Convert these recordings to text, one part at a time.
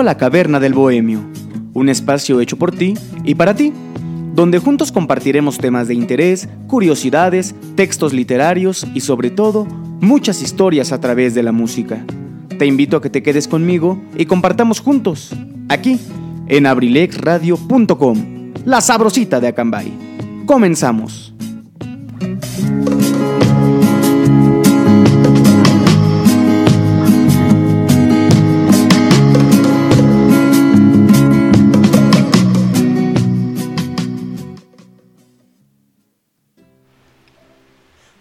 A la Caverna del Bohemio, un espacio hecho por ti y para ti, donde juntos compartiremos temas de interés, curiosidades, textos literarios y sobre todo, muchas historias a través de la música. Te invito a que te quedes conmigo y compartamos juntos, aquí, en abrilexradio.com, la sabrosita de Acambay. Comenzamos.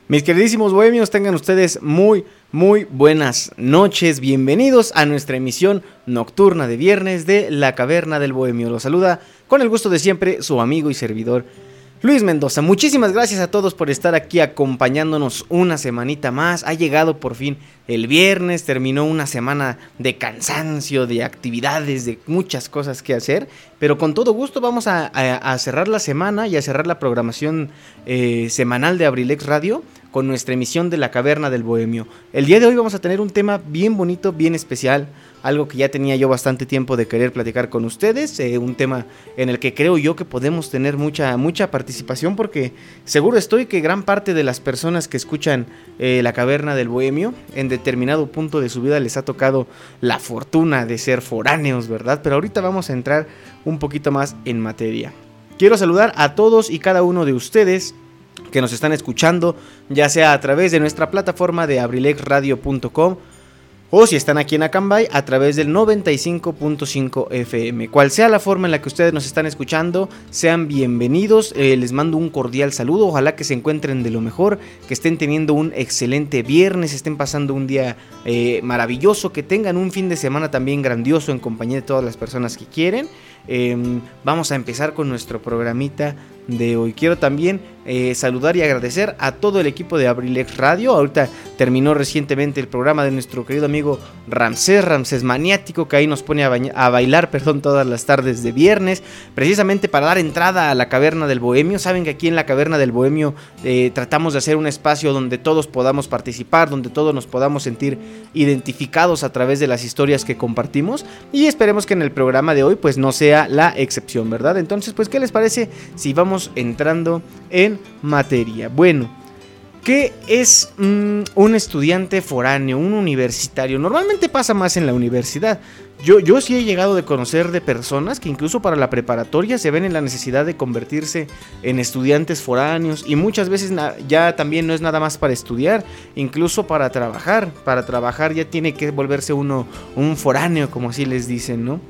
Mis queridísimos bohemios, tengan ustedes muy, muy buenas noches. Bienvenidos a nuestra emisión nocturna de viernes de La Caverna del Bohemio. Los saluda con el gusto de siempre su amigo y servidor Luis Mendoza. Muchísimas gracias a todos por estar aquí acompañándonos una semanita más. Ha llegado por fin el viernes, terminó una semana de cansancio, de actividades, de muchas cosas que hacer. Pero con todo gusto vamos a, cerrar la semana y a cerrar la programación eh, semanal de Abrilex Radio con nuestra emisión de La Caverna del Bohemio. El día de hoy vamos a tener un tema bien bonito, bien especial, algo que ya tenía yo bastante tiempo de querer platicar con ustedes, eh, un tema en el que creo yo que podemos tener mucha, mucha participación porque seguro estoy que gran parte de las personas que escuchan eh, La Caverna del Bohemio en determinado punto de su vida les ha tocado la fortuna de ser foráneos, ¿verdad? Pero ahorita vamos a entrar un poquito más en materia. Quiero saludar a todos y cada uno de ustedes que nos están escuchando, ya sea a través de nuestra plataforma de abrilexradio.com o si están aquí en Acambay a través del 95.5 FM. Cual sea la forma en la que ustedes nos están escuchando, sean bienvenidos. Eh, les mando un cordial saludo. Ojalá que se encuentren de lo mejor, que estén teniendo un excelente viernes, estén pasando un día eh, maravilloso, que tengan un fin de semana también grandioso en compañía de todas las personas que quieren. Em, vamos a empezar con nuestro programita de hoy. Quiero también eh, saludar y agradecer a todo el equipo de Abrilex Radio. Ahorita terminó recientemente el programa de nuestro querido amigo Ramsés, Ramsés Maniático, que ahí nos pone a, bailar perdón, todas las tardes de viernes, precisamente para dar entrada a la Caverna del Bohemio. Saben que aquí en la Caverna del Bohemio eh, tratamos de hacer un espacio donde todos podamos participar, donde todos nos podamos sentir identificados a través de las historias que compartimos. Y esperemos que en el programa de hoy pues no sea la excepción, ¿verdad? Entonces, pues, ¿qué les parece si vamos entrando en materia. Bueno, ¿qué es mm, un estudiante foráneo, un universitario? Normalmente pasa más en la universidad. Yo, yo sí he llegado de conocer de personas que incluso para la preparatoria se ven en la necesidad de convertirse en estudiantes foráneos y muchas veces ya también no es nada más para estudiar, incluso para trabajar. Para trabajar ya tiene que volverse uno un foráneo, como así les dicen, ¿no?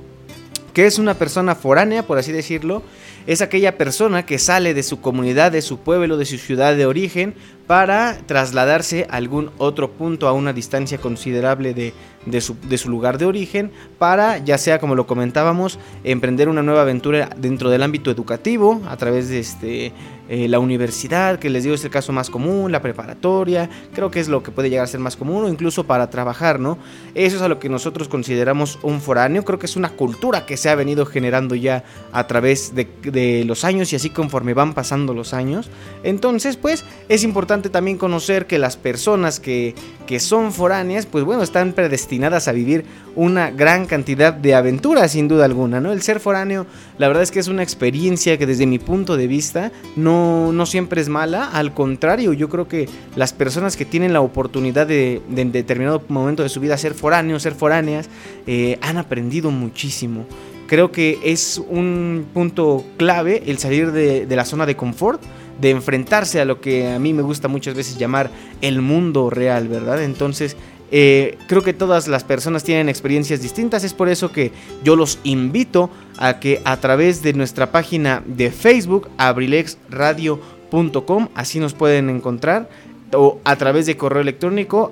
¿Qué es una persona foránea, por así decirlo? Es aquella persona que sale de su comunidad, de su pueblo, de su ciudad de origen, para trasladarse a algún otro punto a una distancia considerable de, de, su, lugar de origen, para, ya sea como lo comentábamos, emprender una nueva aventura dentro del ámbito educativo, a través de este, eh, la universidad, que les digo es el caso más común, la preparatoria, creo que es lo que puede llegar a ser más común, o incluso para trabajar, ¿no? Eso es a lo que nosotros consideramos un foráneo, creo que es una cultura que se ha venido generando ya a través de, los años y así conforme van pasando los años. Entonces, pues, es importante también conocer que las personas que, que son foráneas, pues bueno, están predestinadas a vivir una gran cantidad de aventuras, sin duda alguna, ¿no? El ser foráneo, la verdad es que es una experiencia que desde mi punto de vista no no, siempre es mala, al contrario, yo creo que las personas que tienen la oportunidad de, en determinado momento de su vida ser foráneos, ser foráneas, eh, han aprendido muchísimo. Creo que es un punto clave el salir de, de la zona de confort, de enfrentarse a lo que a mí me gusta muchas veces llamar el mundo real, ¿verdad? Entonces, eh, creo que todas las personas tienen experiencias distintas, es por eso que yo los invito a que a través de nuestra página de Facebook, abrilexradio.com, así nos pueden encontrar, o a través de correo electrónico,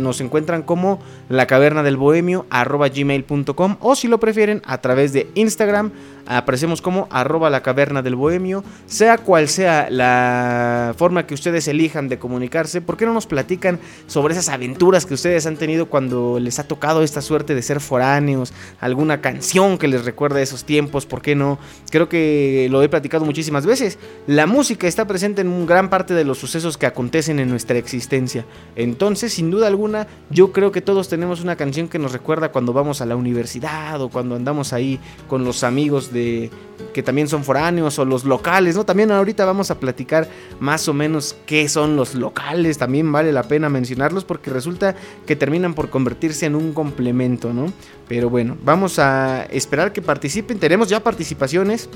nos encuentran como la caverna del bohemio gmail.com o si lo prefieren a través de Instagram aparecemos como arroba la caverna del bohemio sea cual sea la forma que ustedes elijan de comunicarse ¿por qué no nos platican sobre esas aventuras que ustedes han tenido cuando les ha tocado esta suerte de ser foráneos alguna canción que les recuerda esos tiempos ¿por qué no? creo que lo he platicado muchísimas veces la música está presente en gran parte de los sucesos que acontecen en en nuestra existencia. Entonces, sin duda alguna, yo creo que todos tenemos una canción que nos recuerda cuando vamos a la universidad o cuando andamos ahí con los amigos de que también son foráneos o los locales, ¿no? También ahorita vamos a platicar más o menos qué son los locales, también vale la pena mencionarlos porque resulta que terminan por convertirse en un complemento, ¿no? Pero bueno, vamos a esperar que participen, tenemos ya participaciones.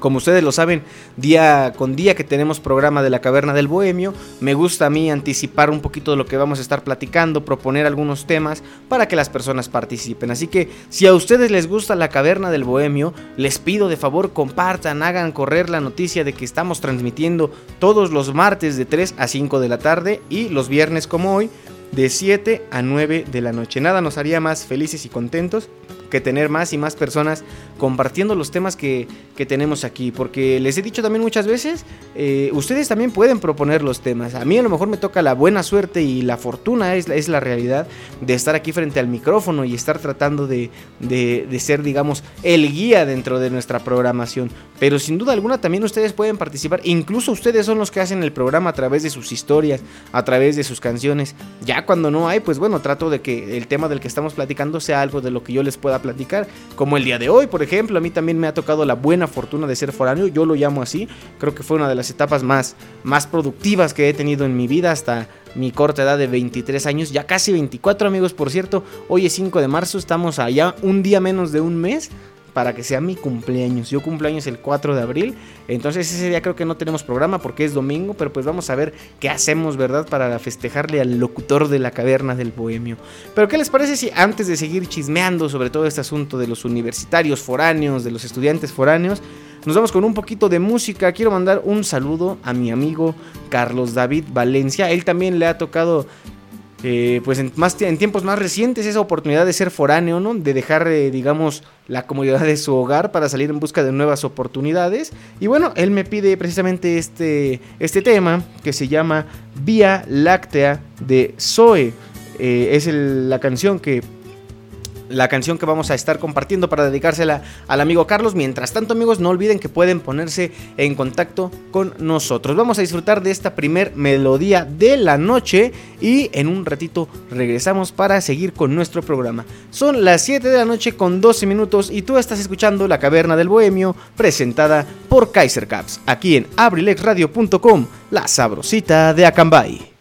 Como ustedes lo saben, día con día que tenemos programa de la Caverna del Bohemio, me gusta a mí anticipar un poquito de lo que vamos a estar platicando, proponer algunos temas para que las personas participen. Así que si a ustedes les gusta la Caverna del Bohemio, les pido de favor compartan, hagan correr la noticia de que estamos transmitiendo todos los martes de 3 a 5 de la tarde y los viernes como hoy de 7 a 9 de la noche. Nada nos haría más felices y contentos que tener más y más personas compartiendo los temas que, tenemos aquí. Porque les he dicho también muchas veces, eh, ustedes también pueden proponer los temas. A mí a lo mejor me toca la buena suerte y la fortuna es, es la realidad de estar aquí frente al micrófono y estar tratando de, de ser, digamos, el guía dentro de nuestra programación. Pero sin duda alguna también ustedes pueden participar. Incluso ustedes son los que hacen el programa a través de sus historias, a través de sus canciones. Ya cuando no hay, pues bueno, trato de que el tema del que estamos platicando sea algo de lo que yo les pueda platicar, como el día de hoy, por ejemplo, a mí también me ha tocado la buena fortuna de ser foráneo, yo lo llamo así, creo que fue una de las etapas más, más productivas que he tenido en mi vida hasta mi corta edad de 23 años, ya casi 24 amigos, por cierto, hoy es 5 de marzo, estamos allá un día menos de un mes para que sea mi cumpleaños. Yo cumpleaños el 4 de abril, entonces ese día creo que no tenemos programa porque es domingo, pero pues vamos a ver qué hacemos, ¿verdad? Para festejarle al locutor de la caverna del bohemio. Pero ¿qué les parece si antes de seguir chismeando sobre todo este asunto de los universitarios foráneos, de los estudiantes foráneos, nos vamos con un poquito de música. Quiero mandar un saludo a mi amigo Carlos David Valencia. Él también le ha tocado eh, pues en, más, en tiempos más recientes esa oportunidad de ser foráneo, ¿no? De dejar, eh, digamos, la comodidad de su hogar para salir en busca de nuevas oportunidades. Y bueno, él me pide precisamente este, este tema que se llama Vía Láctea de Zoe. Eh, es la canción que la canción que vamos a estar compartiendo para dedicársela al amigo Carlos. Mientras tanto, amigos, no olviden que pueden ponerse en contacto con nosotros. Vamos a disfrutar de esta primer melodía de la noche y en un ratito regresamos para seguir con nuestro programa. Son las 7 de la noche con 12 minutos y tú estás escuchando La Caverna del Bohemio presentada por Kaiser Caps aquí en abrilexradio.com, la sabrosita de Acambay.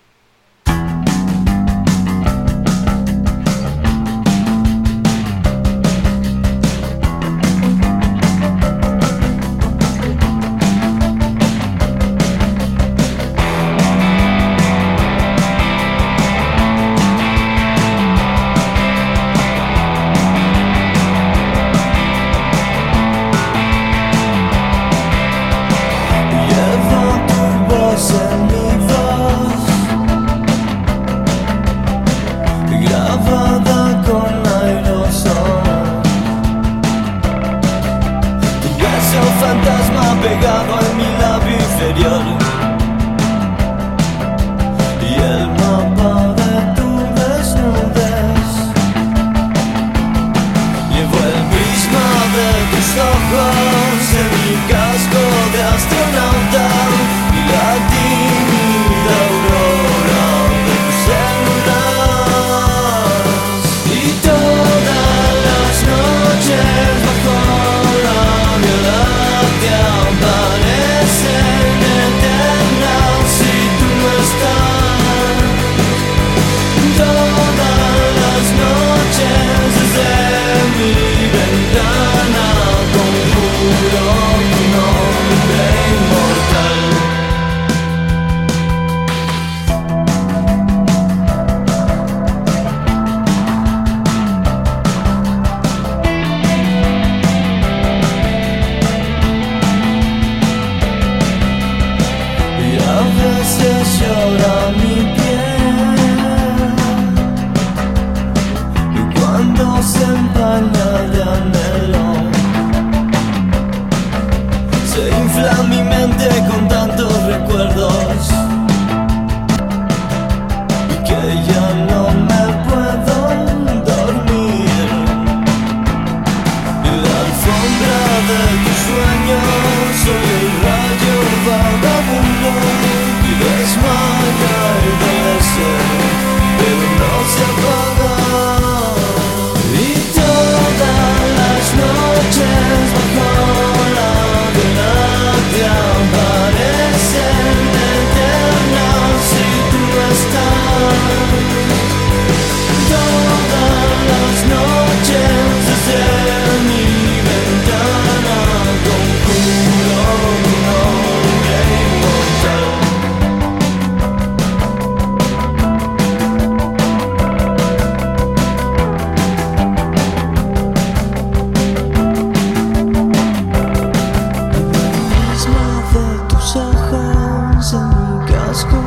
en mi casco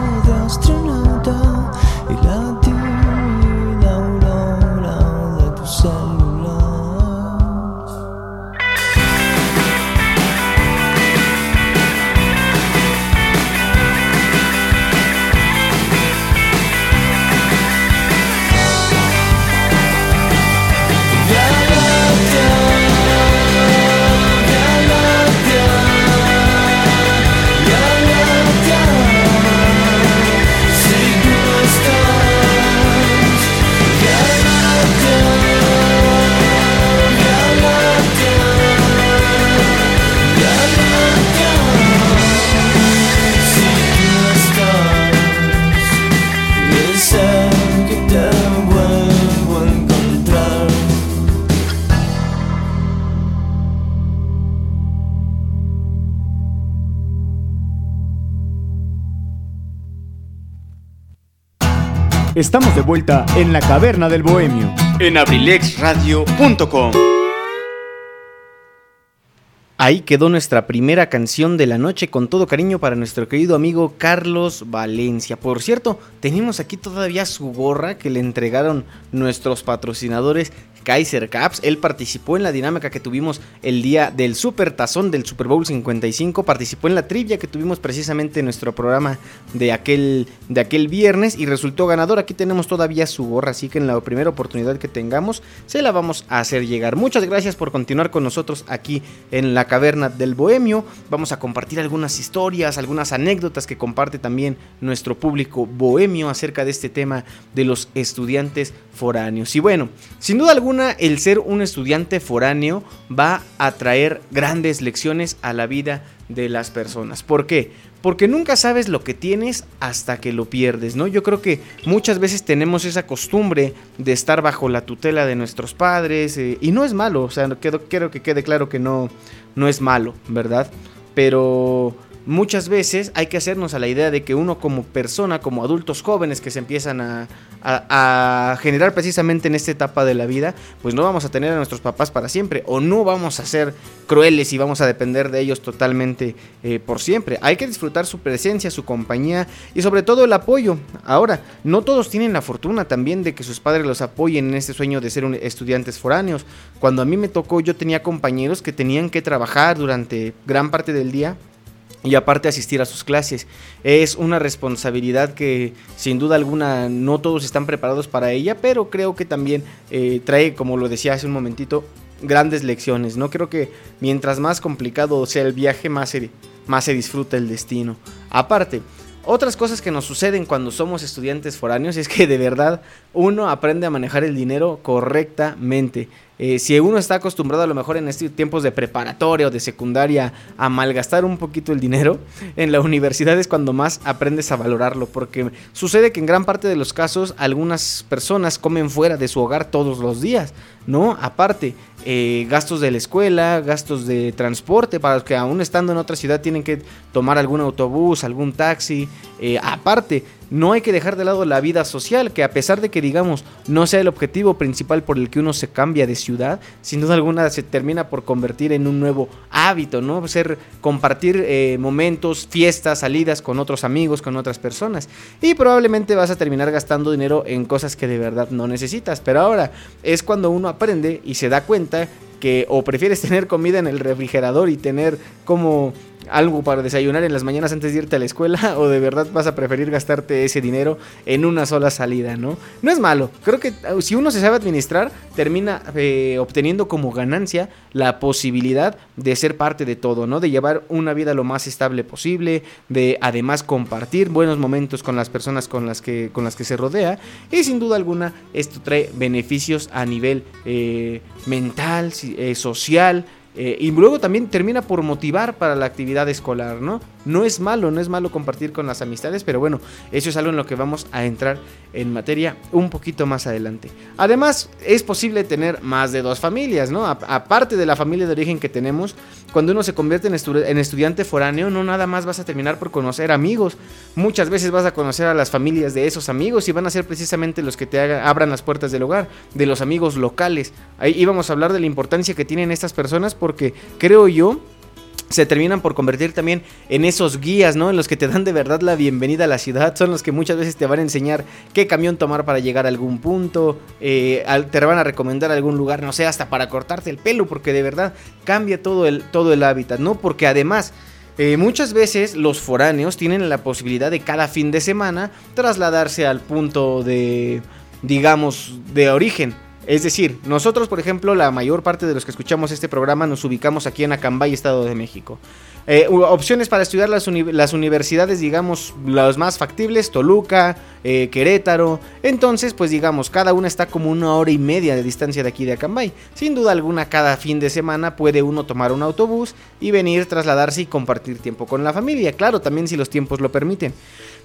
Estamos de vuelta en la caverna del bohemio. En abrilexradio.com. Ahí quedó nuestra primera canción de la noche con todo cariño para nuestro querido amigo Carlos Valencia. Por cierto, tenemos aquí todavía su gorra que le entregaron nuestros patrocinadores Kaiser Caps. Él participó en la dinámica que tuvimos el día del Super Tazón del Super Bowl 55. Participó en la trivia que tuvimos precisamente en nuestro programa de aquel, de aquel viernes y resultó ganador. Aquí tenemos todavía su gorra, así que en la primera oportunidad que tengamos se la vamos a hacer llegar. Muchas gracias por continuar con nosotros aquí en la caverna del Bohemio. Vamos a compartir algunas historias, algunas anécdotas que comparte también nuestro público bohemio acerca de este tema de los estudiantes foráneos. Y bueno, sin duda alguna el ser un estudiante foráneo va a traer grandes lecciones a la vida de las personas. ¿Por qué? Porque nunca sabes lo que tienes hasta que lo pierdes, ¿no? Yo creo que muchas veces tenemos esa costumbre de estar bajo la tutela de nuestros padres eh, y no es malo, o sea, quiero, quiero que quede claro que no, no es malo, ¿verdad? Pero muchas veces hay que hacernos a la idea de que uno como persona, como adultos jóvenes que se empiezan a, generar precisamente en esta etapa de la vida, pues no vamos a tener a nuestros papás para siempre o no vamos a ser crueles y vamos a depender de ellos totalmente eh, por siempre. Hay que disfrutar su presencia, su compañía y sobre todo el apoyo. Ahora, no todos tienen la fortuna también de que sus padres los apoyen en este sueño de ser estudiantes foráneos. Cuando a mí me tocó, yo tenía compañeros que tenían que trabajar durante gran parte del día y aparte asistir a sus clases. Es una responsabilidad que sin duda alguna no todos están preparados para ella, pero creo que también eh, trae, como lo decía hace un momentito, grandes lecciones. No creo que mientras más complicado sea el viaje, más se, más se disfruta el destino. Aparte, otras cosas que nos suceden cuando somos estudiantes foráneos es que de verdad uno aprende a manejar el dinero correctamente. Eh, si uno está acostumbrado a lo mejor en estos tiempos de preparatoria o de secundaria a malgastar un poquito el dinero, en la universidad es cuando más aprendes a valorarlo, porque sucede que en gran parte de los casos algunas personas comen fuera de su hogar todos los días, ¿no? Aparte, eh, gastos de la escuela, gastos de transporte, para los que aún estando en otra ciudad tienen que tomar algún autobús, algún taxi, eh, aparte, no hay que dejar de lado la vida social, que a pesar de que digamos no sea el objetivo principal por el que uno se cambia de ciudad, sin duda alguna se termina por convertir en un nuevo hábito, ¿no? Ser compartir eh, momentos, fiestas, salidas con otros amigos, con otras personas. Y probablemente vas a terminar gastando dinero en cosas que de verdad no necesitas. Pero ahora es cuando uno aprende y se da cuenta que o prefieres tener comida en el refrigerador y tener como algo para desayunar en las mañanas antes de irte a la escuela o de verdad vas a preferir gastarte ese dinero en una sola salida, ¿no? No es malo, creo que uh, si uno se sabe administrar, termina eh, obteniendo como ganancia la posibilidad de ser parte de todo, ¿no? De llevar una vida lo más estable posible, de además compartir buenos momentos con las personas con las que, con las que se rodea y sin duda alguna esto trae beneficios a nivel eh, mental, eh, social, eh, y luego también termina por motivar para la actividad escolar, ¿no? No es malo, no es malo compartir con las amistades, pero bueno, eso es algo en lo que vamos a entrar en materia un poquito más adelante. Además, es posible tener más de dos familias, ¿no? aparte de la familia de origen que tenemos, cuando uno se convierte en, en, estudiante foráneo, no nada más vas a terminar por conocer amigos. Muchas veces vas a conocer a las familias de esos amigos y van a ser precisamente los que te abran las puertas del hogar, de los amigos locales. Ahí íbamos a hablar de la importancia que tienen estas personas porque creo yo se terminan por convertir también en esos guías, ¿no? En los que te dan de verdad la bienvenida a la ciudad. Son los que muchas veces te van a enseñar qué camión tomar para llegar a algún punto. Eh, te van a recomendar algún lugar, no sé, hasta para cortarte el pelo, porque de verdad cambia todo el, todo el hábitat, ¿no? Porque además... Eh, muchas veces los foráneos tienen la posibilidad de cada fin de semana trasladarse al punto de, digamos, de origen. Es decir, nosotros, por ejemplo, la mayor parte de los que escuchamos este programa nos ubicamos aquí en Acambay, Estado de México. Eh, opciones para estudiar las, universidades, digamos, las más factibles, Toluca, eh, Querétaro. Entonces, pues digamos, cada una está como una hora y media de distancia de aquí de Acambay. Sin duda alguna, cada fin de semana puede uno tomar un autobús y venir, trasladarse y compartir tiempo con la familia. Claro, también si los tiempos lo permiten.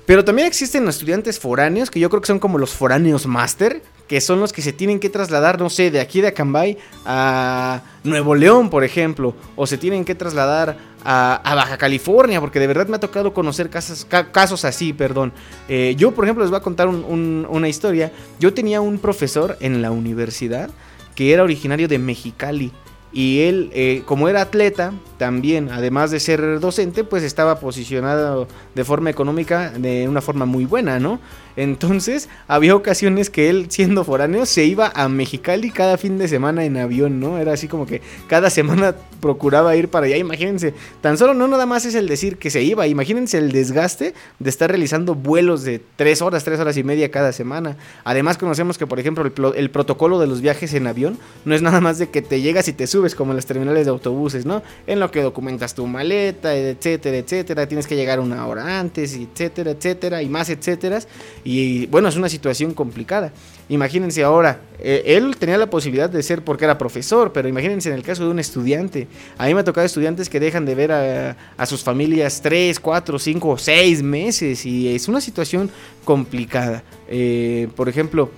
Pero también existen estudiantes foráneos, que yo creo que son como los foráneos máster, que son los que se tienen que trasladar, no sé, de aquí de Acambay a Nuevo León, por ejemplo, o se tienen que trasladar a, Baja California, porque de verdad me ha tocado conocer casos, así, perdón. Eh, yo, por ejemplo, les voy a contar una historia. Yo tenía un profesor en la universidad que era originario de Mexicali. Y él, eh, como era atleta, también, además de ser docente, pues estaba posicionado de forma económica de una forma muy buena, ¿no? Entonces, había ocasiones que él, siendo foráneo, se iba a Mexicali cada fin de semana en avión, ¿no? Era así como que cada semana procuraba ir para allá. Imagínense, tan solo no nada más es el decir que se iba, imagínense el desgaste de estar realizando vuelos de tres horas, tres horas y media cada semana. Además, conocemos que, por ejemplo, el, protocolo de los viajes en avión no es nada más de que te llegas y te subes como en las terminales de autobuses, ¿no? En lo que documentas tu maleta, etcétera, etcétera. Tienes que llegar una hora antes, etcétera, etcétera, y más, etcétera. Bueno, es una situación complicada. Imagínense ahora, eh, él tenía la posibilidad de ser porque era profesor, pero imagínense en el caso de un estudiante. A mí me ha tocado estudiantes que dejan de ver a, sus familias tres, cuatro, cinco, seis meses y es una situación complicada. Eh, por ejemplo,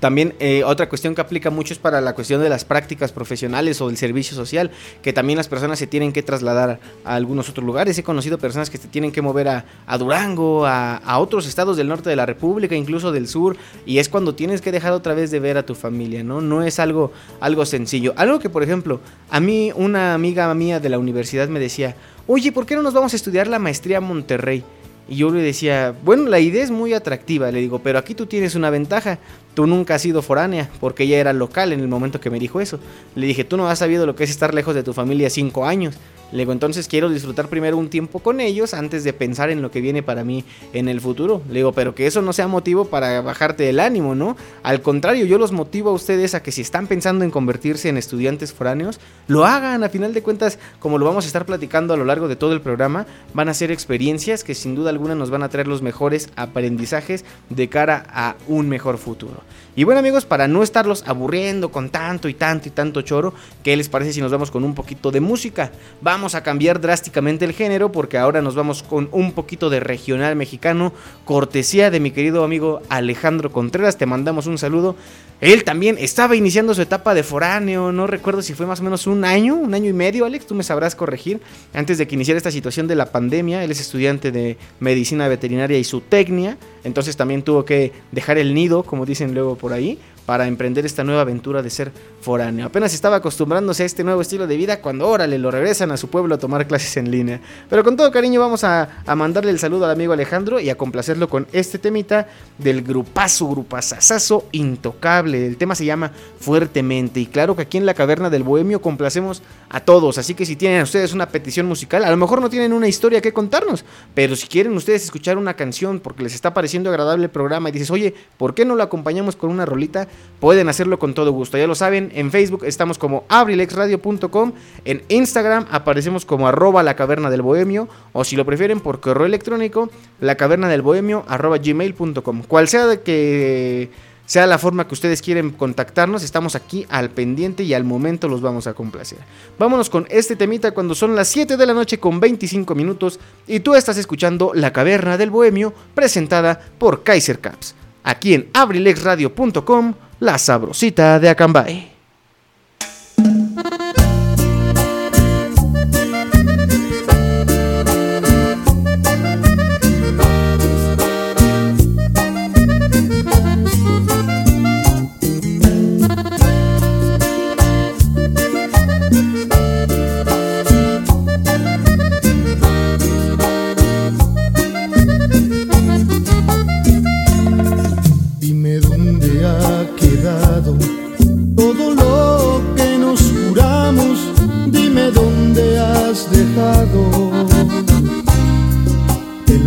también eh, otra cuestión que aplica mucho es para la cuestión de las prácticas profesionales o del servicio social, que también las personas se tienen que trasladar a algunos otros lugares. He conocido personas que se tienen que mover a, Durango, a, otros estados del norte de la República, incluso del sur, y es cuando tienes que dejar otra vez de ver a tu familia, ¿no? No es algo, algo sencillo. Algo que, por ejemplo, a mí una amiga mía de la universidad me decía, oye, ¿por qué no nos vamos a estudiar la maestría a Monterrey? Y yo le decía, bueno, la idea es muy atractiva, le digo, pero aquí tú tienes una ventaja, tú nunca has sido foránea, porque ella era local en el momento que me dijo eso. Le dije, tú no has sabido lo que es estar lejos de tu familia cinco años. Le digo, entonces quiero disfrutar primero un tiempo con ellos antes de pensar en lo que viene para mí en el futuro. Le digo, pero que eso no sea motivo para bajarte el ánimo, ¿no? Al contrario, yo los motivo a ustedes a que si están pensando en convertirse en estudiantes foráneos, lo hagan. A final de cuentas, como lo vamos a estar platicando a lo largo de todo el programa, van a ser experiencias que sin duda alguna nos van a traer los mejores aprendizajes de cara a un mejor futuro. Y bueno amigos, para no estarlos aburriendo con tanto y tanto y tanto choro, ¿qué les parece si nos vamos con un poquito de música? Vamos a cambiar drásticamente el género porque ahora nos vamos con un poquito de regional mexicano, cortesía de mi querido amigo Alejandro Contreras, te mandamos un saludo. Él también estaba iniciando su etapa de foráneo, no recuerdo si fue más o menos un año, un año y medio, Alex, tú me sabrás corregir, antes de que iniciara esta situación de la pandemia, él es estudiante de medicina veterinaria y zootecnia, entonces también tuvo que dejar el nido, como dicen luego por ahí, para emprender esta nueva aventura de ser foráneo. Apenas estaba acostumbrándose a este nuevo estilo de vida cuando órale lo regresan a su pueblo a tomar clases en línea. Pero con todo cariño vamos a, mandarle el saludo al amigo Alejandro y a complacerlo con este temita del grupazo, grupazazazo intocable. El tema se llama Fuertemente y claro que aquí en la caverna del Bohemio complacemos a todos. Así que si tienen ustedes una petición musical, a lo mejor no tienen una historia que contarnos, pero si quieren ustedes escuchar una canción porque les está pareciendo agradable el programa y dices, oye, ¿por qué no lo acompañamos con una rolita? Pueden hacerlo con todo gusto. Ya lo saben, en Facebook estamos como abrilexradio.com, en Instagram aparecemos como arroba la caverna del bohemio, o si lo prefieren por correo electrónico, la caverna del bohemio arroba gmail.com. Cual sea que sea la forma que ustedes quieren contactarnos, estamos aquí al pendiente y al momento los vamos a complacer. Vámonos con este temita cuando son las 7 de la noche con 25 minutos y tú estás escuchando La Caverna del Bohemio presentada por Kaiser Caps, aquí en abrilexradio.com, la sabrosita de Acambay.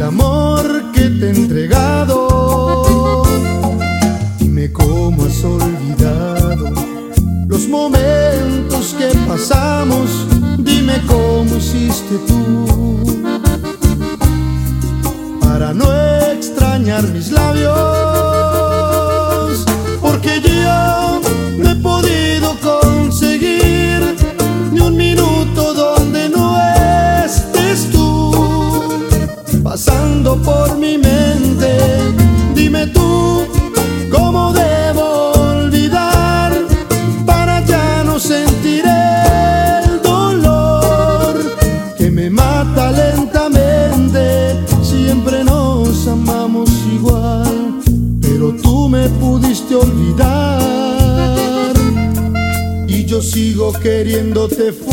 amor que te he entregado. Dime cómo has olvidado los momentos que pasamos. Dime cómo hiciste tú para no extrañar mis labios. pasando por mi mente. Dime tú cómo debo olvidar para ya no sentir el dolor que me mata lentamente. Siempre nos amamos igual, pero tú me pudiste olvidar y yo sigo queriéndote fuerte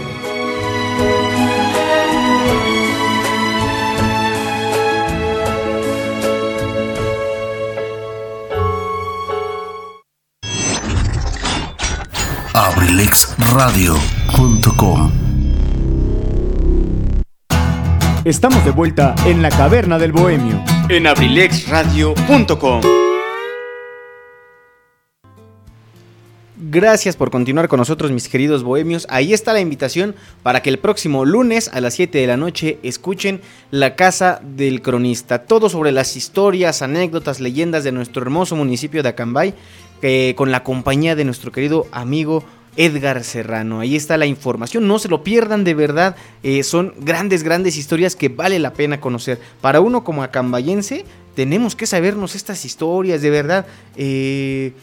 abrilexradio.com. Estamos de vuelta en la caverna del bohemio en abrilexradio.com. Gracias por continuar con nosotros, mis queridos bohemios. Ahí está la invitación para que el próximo lunes a las 7 de la noche escuchen La Casa del Cronista. Todo sobre las historias, anécdotas, leyendas de nuestro hermoso municipio de Acambay, eh, con la compañía de nuestro querido amigo Edgar Serrano. Ahí está la información, no se lo pierdan de verdad. Eh, son grandes, grandes historias que vale la pena conocer. Para uno como acambayense, tenemos que sabernos estas historias, de verdad. Eh,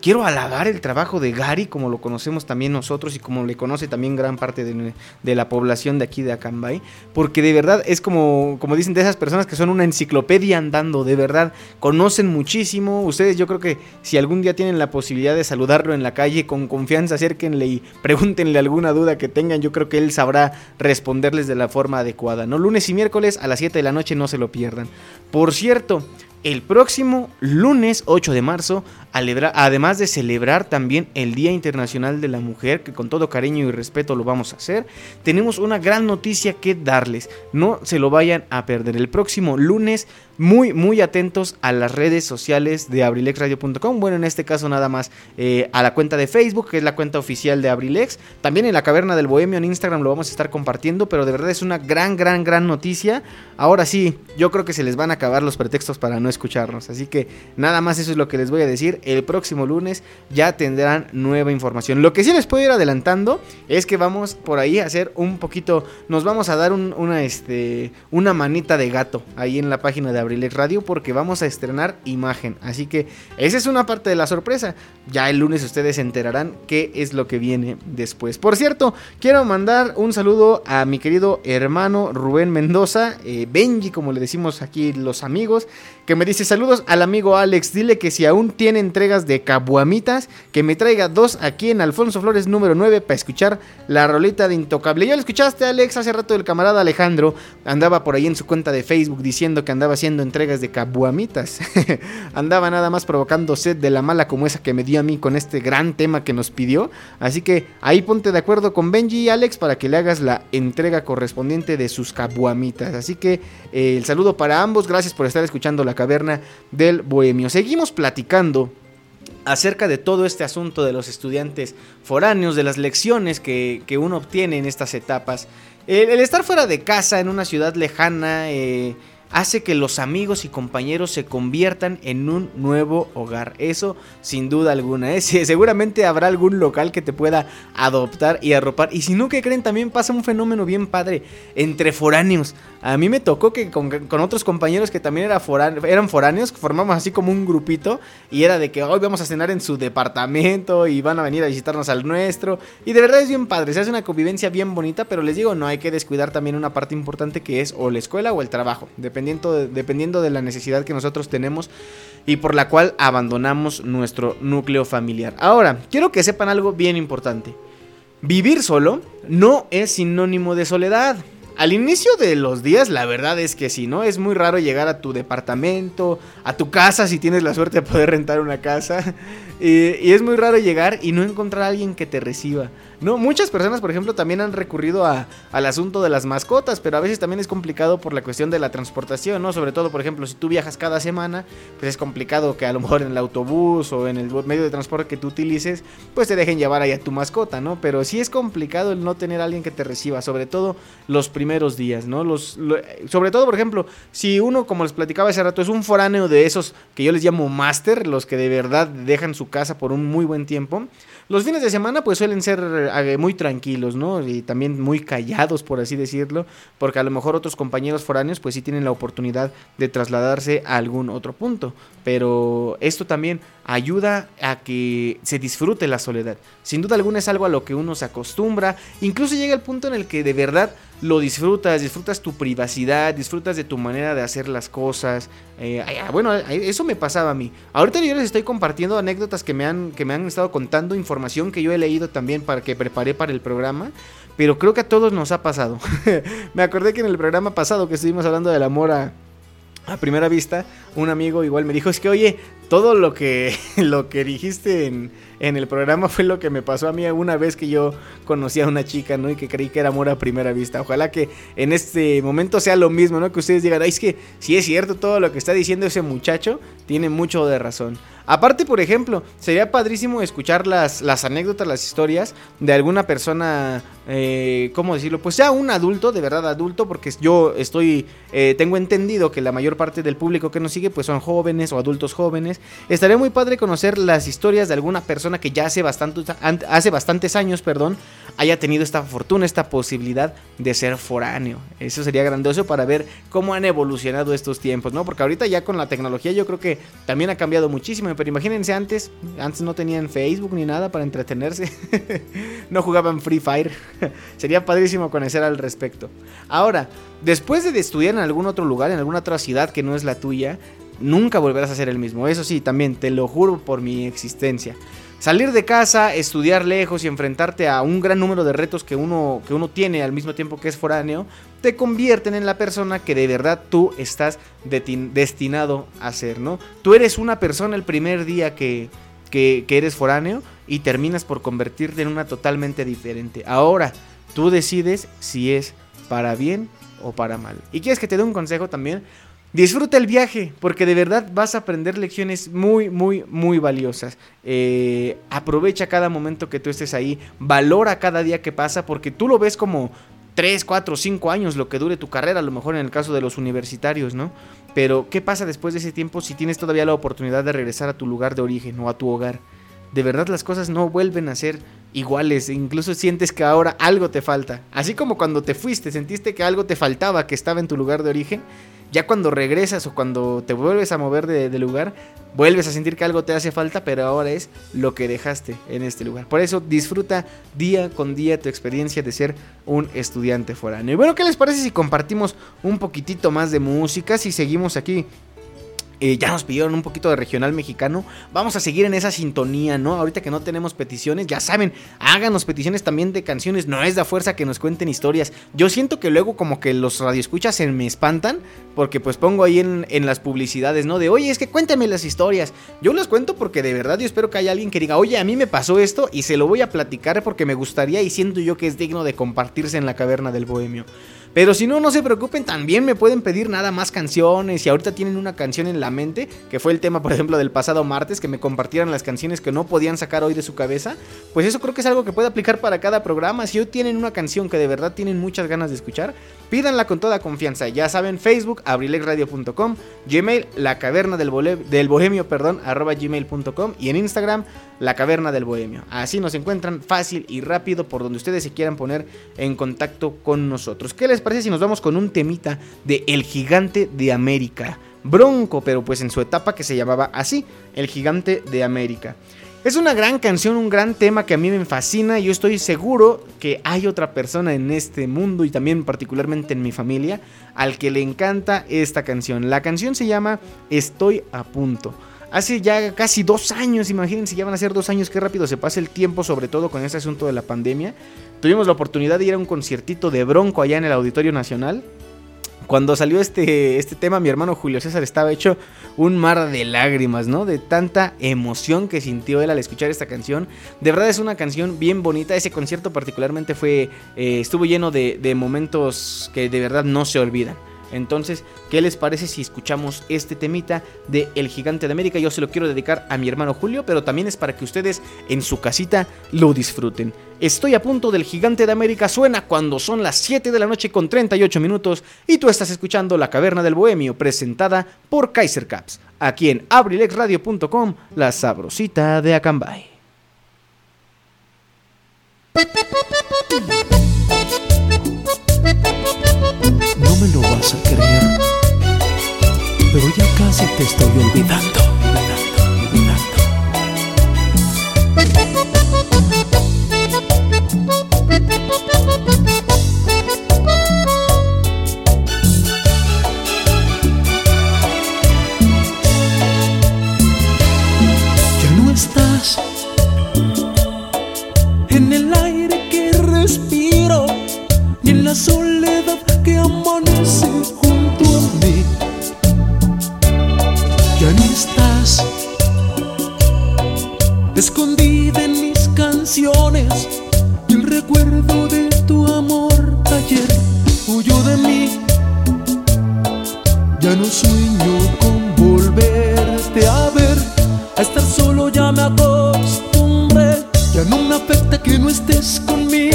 quiero alabar el trabajo de Gary, como lo conocemos también nosotros y como le conoce también gran parte de, la población de aquí de Acambay, porque de verdad es como, como dicen de esas personas que son una enciclopedia andando, de verdad, conocen muchísimo. Ustedes yo creo que si algún día tienen la posibilidad de saludarlo en la calle, con confianza acérquenle y pregúntenle alguna duda que tengan, yo creo que él sabrá responderles de la forma adecuada, ¿no? Lunes y miércoles a las 7 de la noche no se lo pierdan. Por cierto, el próximo lunes 8 de marzo, además de celebrar también el Día Internacional de la Mujer, que con todo cariño y respeto lo vamos a hacer, tenemos una gran noticia que darles. No se lo vayan a perder. El próximo lunes muy, muy atentos a las redes sociales de abrilexradio.com. Bueno, en este caso nada más eh, a la cuenta de Facebook, que es la cuenta oficial de Abrilex. También en la Caverna del Bohemio en Instagram lo vamos a estar compartiendo, pero de verdad es una gran, gran, gran noticia. Ahora sí, yo creo que se les van a acabar los pretextos para no escucharnos. Así que nada más eso es lo que les voy a decir. El próximo lunes ya tendrán nueva información. Lo que sí les puedo ir adelantando es que vamos por ahí a hacer un poquito, nos vamos a dar una, este, una manita de gato ahí en la página de Abrilex Radio porque vamos a estrenar imagen. Así que esa es una parte de la sorpresa. Ya el lunes ustedes se enterarán qué es lo que viene después. Por cierto, quiero mandar un saludo a mi querido hermano Rubén Mendoza, eh, Benji, como le decimos aquí los amigos, que me dice saludos al amigo Alex. Dile que si aún tiene entregas de cabuamitas, que me traiga dos aquí en Alfonso Flores número 9 para escuchar la rolita de Intocable. Ya lo escuchaste, Alex, hace rato el camarada Alejandro andaba por ahí en su cuenta de Facebook diciendo que andaba haciendo entregas de cabuamitas. Andaba nada más provocando sed de la mala como esa que me dio a mí con este gran tema que nos pidió. Así que ahí ponte de acuerdo con Benji y Alex para que le hagas la entrega correspondiente de sus cabuamitas. Así que eh, el saludo para ambos. Gracias por estar escuchando la caverna del bohemio. Seguimos platicando acerca de todo este asunto de los estudiantes foráneos, de las lecciones que, que uno obtiene en estas etapas. El, el, estar fuera de casa en una ciudad lejana eh, hace que los amigos y compañeros se conviertan en un nuevo hogar. Eso sin duda alguna. ¿eh? Seguramente habrá algún local que te pueda adoptar y arropar. Y si no, que creen? También pasa un fenómeno bien padre entre foráneos. A mí me tocó que con, otros compañeros que también era eran foráneos, formamos así como un grupito. Y era de que hoy vamos a cenar en su departamento y van a venir a visitarnos al nuestro. Y de verdad es bien padre. Se hace una convivencia bien bonita. Pero les digo, no hay que descuidar también una parte importante que es o la escuela o el trabajo. Dependiendo de, dependiendo de la necesidad que nosotros tenemos y por la cual abandonamos nuestro núcleo familiar. Ahora, quiero que sepan algo bien importante. Vivir solo no es sinónimo de soledad. Al inicio de los días, la verdad es que sí, ¿no? Es muy raro llegar a tu departamento, a tu casa, si tienes la suerte de poder rentar una casa. Y, es muy raro llegar y no encontrar a alguien que te reciba. No, muchas personas, por ejemplo, también han recurrido a, al asunto de las mascotas, pero a veces también es complicado por la cuestión de la transportación, ¿no? Sobre todo, por ejemplo, si tú viajas cada semana, pues es complicado que a lo mejor en el autobús o en el medio de transporte que tú utilices, pues te dejen llevar ahí a tu mascota, ¿no? Pero sí es complicado el no tener a alguien que te reciba, sobre todo los primeros días, ¿no? Los, lo, sobre todo, por ejemplo, si uno, como les platicaba hace rato, es un foráneo de esos que yo les llamo máster, los que de verdad dejan su casa por un muy buen tiempo, los fines de semana pues suelen ser eh, muy tranquilos, ¿no? Y también muy callados, por así decirlo, porque a lo mejor otros compañeros foráneos pues sí tienen la oportunidad de trasladarse a algún otro punto. Pero esto también ayuda a que se disfrute la soledad. Sin duda alguna es algo a lo que uno se acostumbra, incluso llega el punto en el que de verdad lo disfrutas, disfrutas tu privacidad, disfrutas de tu manera de hacer las cosas. Eh, bueno, eso me pasaba a mí. Ahorita yo les estoy compartiendo anécdotas que me han, que me han estado contando, información que yo he leído también para que preparé para el programa. Pero creo que a todos nos ha pasado. me acordé que en el programa pasado que estuvimos hablando del amor a, a primera vista, un amigo igual me dijo, es que oye, todo lo que, lo que dijiste en, en, el programa fue lo que me pasó a mí una vez que yo conocí a una chica, ¿no? Y que creí que era amor a primera vista. Ojalá que en este momento sea lo mismo, ¿no? Que ustedes digan, es que si es cierto todo lo que está diciendo ese muchacho, tiene mucho de razón. Aparte, por ejemplo, sería padrísimo escuchar las, las anécdotas, las historias de alguna persona, eh, ¿cómo decirlo? Pues sea un adulto, de verdad adulto, porque yo estoy, eh, tengo entendido que la mayor parte del público que nos sigue pues son jóvenes o adultos jóvenes. Estaría muy padre conocer las historias de alguna persona que ya hace, hace bastantes años, perdón, haya tenido esta fortuna, esta posibilidad de ser foráneo. Eso sería grandioso para ver cómo han evolucionado estos tiempos, ¿no? Porque ahorita ya con la tecnología yo creo que también ha cambiado muchísimo pero imagínense antes, antes no tenían Facebook ni nada para entretenerse, no jugaban Free Fire, sería padrísimo conocer al respecto. Ahora, después de estudiar en algún otro lugar, en alguna otra ciudad que no es la tuya, nunca volverás a ser el mismo, eso sí, también te lo juro por mi existencia. Salir de casa, estudiar lejos y enfrentarte a un gran número de retos que uno, que uno tiene al mismo tiempo que es foráneo, te convierten en la persona que de verdad tú estás destinado a ser, ¿no? Tú eres una persona el primer día que, que, que eres foráneo y terminas por convertirte en una totalmente diferente. Ahora, tú decides si es para bien o para mal. ¿Y quieres que te dé un consejo también? Disfruta el viaje, porque de verdad vas a aprender lecciones muy, muy, muy valiosas. Eh, aprovecha cada momento que tú estés ahí, valora cada día que pasa, porque tú lo ves como 3, 4, 5 años lo que dure tu carrera, a lo mejor en el caso de los universitarios, ¿no? Pero, ¿qué pasa después de ese tiempo si tienes todavía la oportunidad de regresar a tu lugar de origen o a tu hogar? De verdad las cosas no vuelven a ser iguales, incluso sientes que ahora algo te falta. Así como cuando te fuiste, sentiste que algo te faltaba que estaba en tu lugar de origen ya cuando regresas o cuando te vuelves a mover de, lugar, vuelves a sentir que algo te hace falta, pero ahora es lo que dejaste en este lugar. Por eso disfruta día con día tu experiencia de ser un estudiante foráneo. Y bueno, ¿qué les parece si compartimos un poquitito más de música? Si seguimos aquí eh, ya nos pidieron un poquito de regional mexicano. Vamos a seguir en esa sintonía, ¿no? Ahorita que no tenemos peticiones, ya saben, háganos peticiones también de canciones. No es de fuerza que nos cuenten historias. Yo siento que luego como que los radioescuchas se me espantan. Porque pues pongo ahí en, en las publicidades, ¿no? De, oye, es que cuéntame las historias. Yo las cuento porque de verdad yo espero que haya alguien que diga, oye, a mí me pasó esto y se lo voy a platicar porque me gustaría y siento yo que es digno de compartirse en la caverna del bohemio. Pero si no, no se preocupen, también me pueden pedir nada más canciones. Si ahorita tienen una canción en la mente, que fue el tema, por ejemplo, del pasado martes, que me compartieran las canciones que no podían sacar hoy de su cabeza, pues eso creo que es algo que puede aplicar para cada programa. Si hoy tienen una canción que de verdad tienen muchas ganas de escuchar, pídanla con toda confianza. Ya saben, Facebook, abrilexradio.com, Gmail, la caverna del, bohemio, perdón, arroba gmail.com y en Instagram, la caverna del bohemio. Así nos encuentran fácil y rápido por donde ustedes se quieran poner en contacto con nosotros. ¿Qué les parece si nos vamos con un temita de El Gigante de América? Bronco, pero pues en su etapa que se llamaba así, El Gigante de América. Es una gran canción, un gran tema que a mí me fascina yo estoy seguro que hay otra persona en este mundo y también particularmente en mi familia al que le encanta esta canción. La canción se llama Estoy a punto. Hace ya casi dos años, imagínense, ya van a ser dos años, qué rápido se pasa el tiempo, sobre todo con este asunto de la pandemia. Tuvimos la oportunidad de ir a un conciertito de Bronco allá en el Auditorio Nacional. Cuando salió este, este tema, mi hermano Julio César estaba hecho un mar de lágrimas, ¿no? De tanta emoción que sintió él al escuchar esta canción. De verdad es una canción bien bonita. Ese concierto particularmente fue, eh, estuvo lleno de, de momentos que de verdad no se olvidan. Entonces, ¿qué les parece si escuchamos este temita de El Gigante de América? Yo se lo quiero dedicar a mi hermano Julio, pero también es para que ustedes en su casita lo disfruten. Estoy a punto del Gigante de América suena cuando son las 7 de la noche con 38 minutos y tú estás escuchando La Caverna del Bohemio presentada por Kaiser Caps, aquí en abrilexradio.com, la sabrosita de Acambay. Pero ya casi te estoy olvidando. Y en la soledad que amanece junto a mí. Ya no estás escondida en mis canciones y el recuerdo de tu amor ayer huyó de mí. Ya no sueño con volverte a ver, a estar solo ya me acostumbré. Ya no me afecta que no estés conmigo,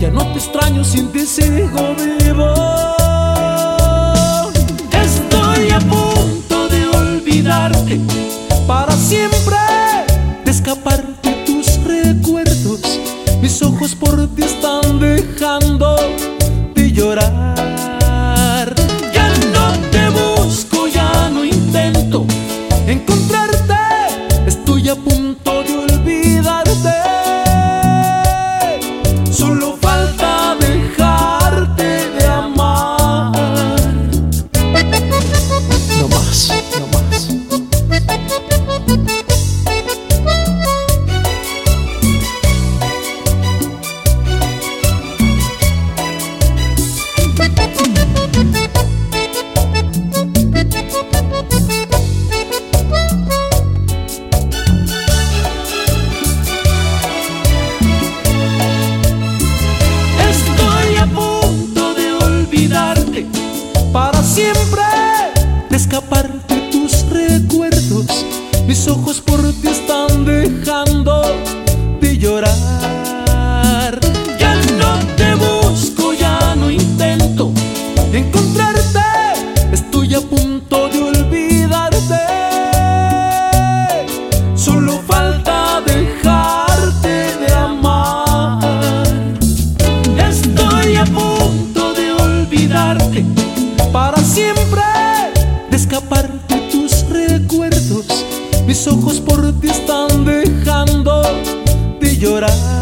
ya no te extraño sin ti sigo vivo. Estoy a punto de olvidarte para siempre, de escapar de tus recuerdos. Mis ojos por ti están dejando de llorar. Ya no te busco, ya no intento encontrarte. Estoy a punto Mis ojos por llorar.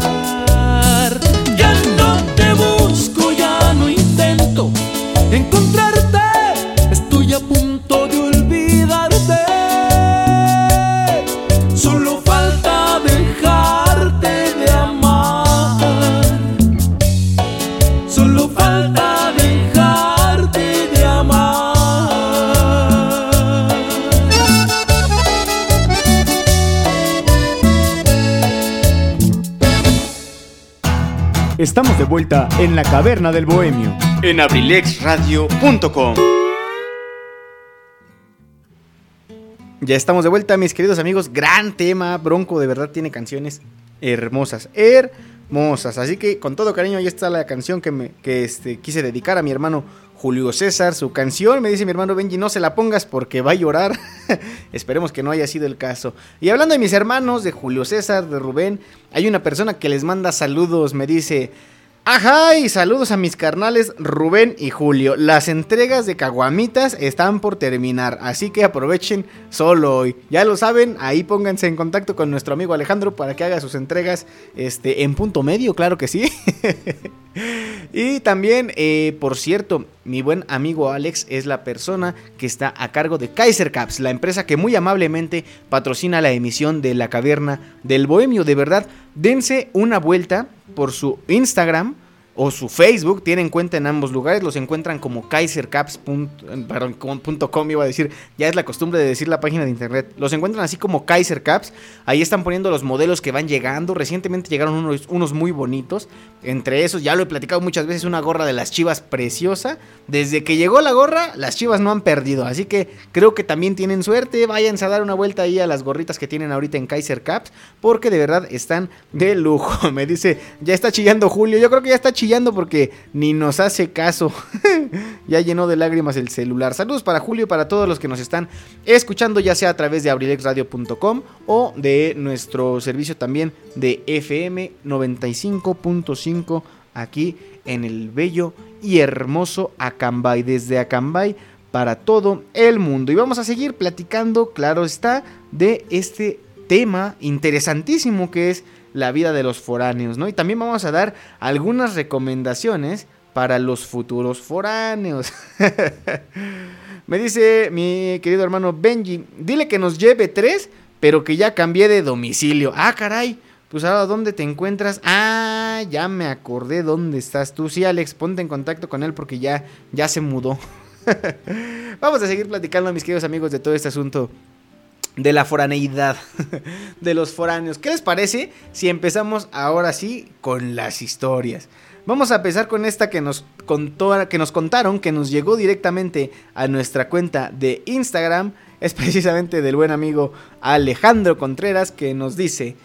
Estamos de vuelta en la caverna del bohemio. en abrilexradio.com. Ya estamos de vuelta, mis queridos amigos. Gran tema, Bronco de verdad tiene canciones hermosas, hermosas. Así que con todo cariño, ahí está la canción que, me, que este, quise dedicar a mi hermano Julio César. Su canción, me dice mi hermano Benji, no se la pongas porque va a llorar. Esperemos que no haya sido el caso. Y hablando de mis hermanos, de Julio César, de Rubén, hay una persona que les manda saludos, me dice... Ajá, y saludos a mis carnales Rubén y Julio. Las entregas de caguamitas están por terminar, así que aprovechen solo hoy. Ya lo saben, ahí pónganse en contacto con nuestro amigo Alejandro para que haga sus entregas este, en punto medio, claro que sí. y también, eh, por cierto, mi buen amigo Alex es la persona que está a cargo de Kaiser Caps, la empresa que muy amablemente patrocina la emisión de La Caverna del Bohemio. De verdad, dense una vuelta por su Instagram o su Facebook, tienen cuenta en ambos lugares, los encuentran como kaisercaps.com, iba a decir, ya es la costumbre de decir la página de internet, los encuentran así como Kaiser Caps, ahí están poniendo los modelos que van llegando, recientemente llegaron unos, unos muy bonitos, entre esos, ya lo he platicado muchas veces, una gorra de las chivas preciosa, desde que llegó la gorra, las chivas no han perdido, así que creo que también tienen suerte, váyanse a dar una vuelta ahí a las gorritas que tienen ahorita en Kaiser Caps, porque de verdad están de lujo, me dice, ya está chillando Julio, yo creo que ya está chillando porque ni nos hace caso. ya llenó de lágrimas el celular. Saludos para Julio y para todos los que nos están escuchando, ya sea a través de abrilexradio.com o de nuestro servicio también de FM 95.5 aquí en el bello y hermoso Acambay. Desde Acambay para todo el mundo. Y vamos a seguir platicando, claro está, de este tema interesantísimo que es la vida de los foráneos, ¿no? Y también vamos a dar algunas recomendaciones para los futuros foráneos. Me dice mi querido hermano Benji, dile que nos lleve tres, pero que ya cambié de domicilio. Ah, caray. Pues ahora, ¿dónde te encuentras? Ah, ya me acordé dónde estás tú. Sí, Alex, ponte en contacto con él porque ya, ya se mudó. Vamos a seguir platicando, mis queridos amigos, de todo este asunto de la foraneidad, de los foráneos. ¿Qué les parece si empezamos ahora sí con las historias? Vamos a empezar con esta que nos, contó, que nos contaron, que nos llegó directamente a nuestra cuenta de Instagram. Es precisamente del buen amigo Alejandro Contreras que nos dice,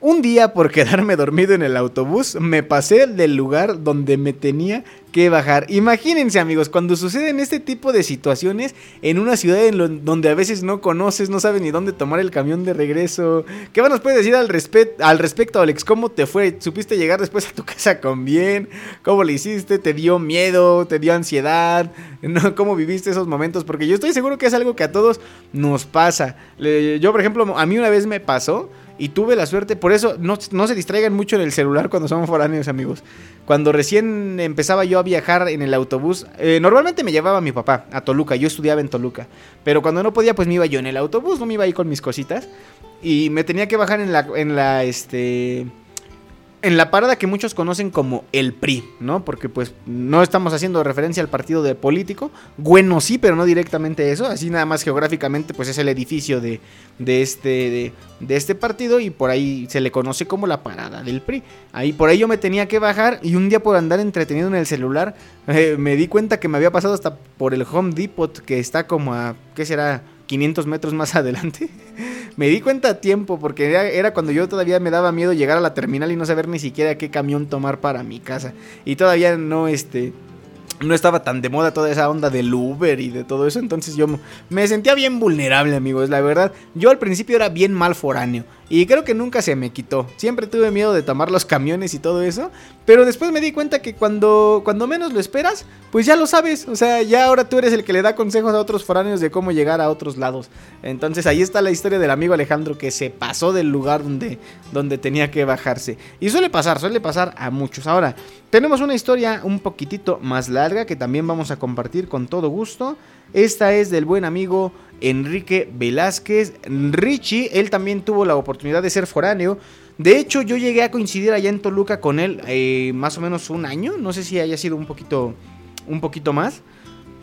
un día por quedarme dormido en el autobús me pasé del lugar donde me tenía que bajar. Imagínense amigos, cuando suceden este tipo de situaciones en una ciudad en donde a veces no conoces, no sabes ni dónde tomar el camión de regreso. ¿Qué nos puedes decir al, al respecto Alex? ¿Cómo te fue? ¿Supiste llegar después a tu casa con bien? ¿Cómo le hiciste? ¿Te dio miedo? ¿Te dio ansiedad? ¿No? ¿Cómo viviste esos momentos? Porque yo estoy seguro que es algo que a todos nos pasa. Yo por ejemplo, a mí una vez me pasó y tuve la suerte, por eso no, se distraigan mucho en el celular cuando somos foráneos, amigos. Cuando recién empezaba yo a viajar en el autobús, eh, normalmente me llevaba mi papá a Toluca, yo estudiaba en Toluca. Pero cuando no podía, pues me iba yo en el autobús, no me iba ahí con mis cositas. Y me tenía que bajar en la, en la, este en la parada que muchos conocen como el PRI, ¿no? Porque pues no estamos haciendo referencia al partido de político. Bueno, sí, pero no directamente eso. Así nada más geográficamente pues es el edificio de, de este, de, este partido y por ahí se le conoce como la parada del PRI. Ahí por ahí yo me tenía que bajar y un día por andar entretenido en el celular eh, me di cuenta que me había pasado hasta por el Home Depot que está como a, ¿qué será? 500 metros más adelante. me di cuenta a tiempo porque era, cuando yo todavía me daba miedo llegar a la terminal y no saber ni siquiera qué camión tomar para mi casa. Y todavía no, este, no estaba tan de moda toda esa onda del Uber y de todo eso. Entonces yo me sentía bien vulnerable, amigos. La verdad, yo al principio era bien mal foráneo. Y creo que nunca se me quitó. Siempre tuve miedo de tomar los camiones y todo eso. Pero después me di cuenta que cuando, cuando menos lo esperas, pues ya lo sabes. O sea, ya ahora tú eres el que le da consejos a otros foráneos de cómo llegar a otros lados. Entonces ahí está la historia del amigo Alejandro que se pasó del lugar donde, donde tenía que bajarse. Y suele pasar, suele pasar a muchos. Ahora, tenemos una historia un poquitito más larga que también vamos a compartir con todo gusto. Esta es del buen amigo Enrique Velázquez. Richie, él también tuvo la oportunidad de ser foráneo. De hecho, yo llegué a coincidir allá en Toluca con él eh, más o menos un año. No sé si haya sido un poquito, un poquito más.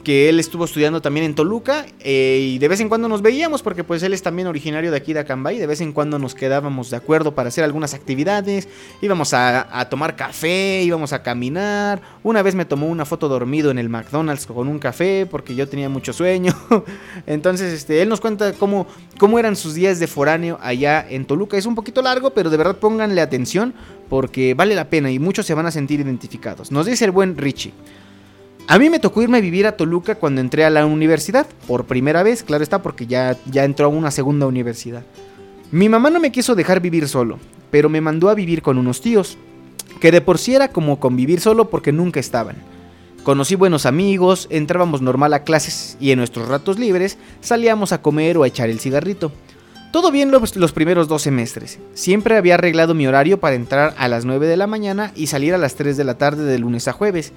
Que él estuvo estudiando también en Toluca eh, y de vez en cuando nos veíamos porque pues él es también originario de aquí de Acambay, de vez en cuando nos quedábamos de acuerdo para hacer algunas actividades, íbamos a, tomar café, íbamos a caminar, una vez me tomó una foto dormido en el McDonald's con un café porque yo tenía mucho sueño, entonces este, él nos cuenta cómo, cómo eran sus días de foráneo allá en Toluca, es un poquito largo pero de verdad pónganle atención porque vale la pena y muchos se van a sentir identificados, nos dice el buen Richie. A mí me tocó irme a vivir a Toluca cuando entré a la universidad, por primera vez, claro está, porque ya, ya entró a una segunda universidad. Mi mamá no me quiso dejar vivir solo, pero me mandó a vivir con unos tíos, que de por sí era como convivir solo porque nunca estaban. Conocí buenos amigos, entrábamos normal a clases y en nuestros ratos libres salíamos a comer o a echar el cigarrito. Todo bien los, los, primeros dos semestres. Siempre había arreglado mi horario para entrar a las 9 de la mañana y salir a las 3 de la tarde de lunes a jueves.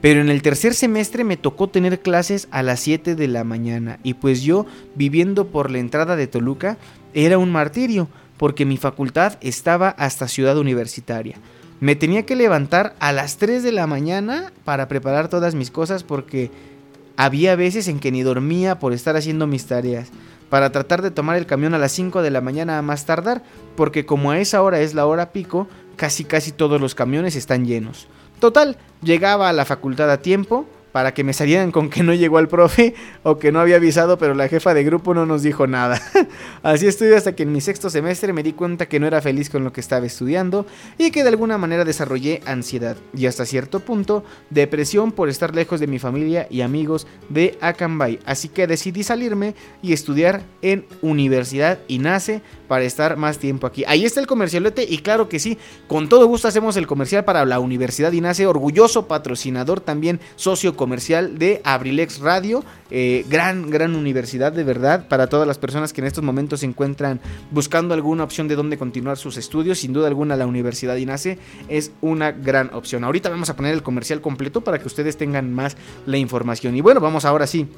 Pero en el tercer semestre me tocó tener clases a las 7 de la mañana y pues yo, viviendo por la entrada de Toluca, era un martirio, porque mi facultad estaba hasta Ciudad Universitaria. Me tenía que levantar a las 3 de la mañana para preparar todas mis cosas porque había veces en que ni dormía por estar haciendo mis tareas, para tratar de tomar el camión a las 5 de la mañana a más tardar, porque como a esa hora es la hora pico, casi casi todos los camiones están llenos. Total, llegaba a la facultad a tiempo, para que me salieran con que no llegó al profe o que no había avisado, pero la jefa de grupo no nos dijo nada. Así estuve hasta que en mi sexto semestre me di cuenta que no era feliz con lo que estaba estudiando y que de alguna manera desarrollé ansiedad y hasta cierto punto depresión por estar lejos de mi familia y amigos de Acambay. Así que decidí salirme y estudiar en Universidad INACE para estar más tiempo aquí. Ahí está el comercialote y claro que sí, con todo gusto hacemos el comercial para la Universidad INACE, orgulloso patrocinador también socio comercial de Abrilex Radio, eh, gran, gran universidad de verdad para todas las personas que en estos momentos se encuentran buscando alguna opción de dónde continuar sus estudios. Sin duda alguna la Universidad INACE es una gran opción. Ahorita vamos a poner el comercial completo para que ustedes tengan más la información. Y bueno, vamos ahora sí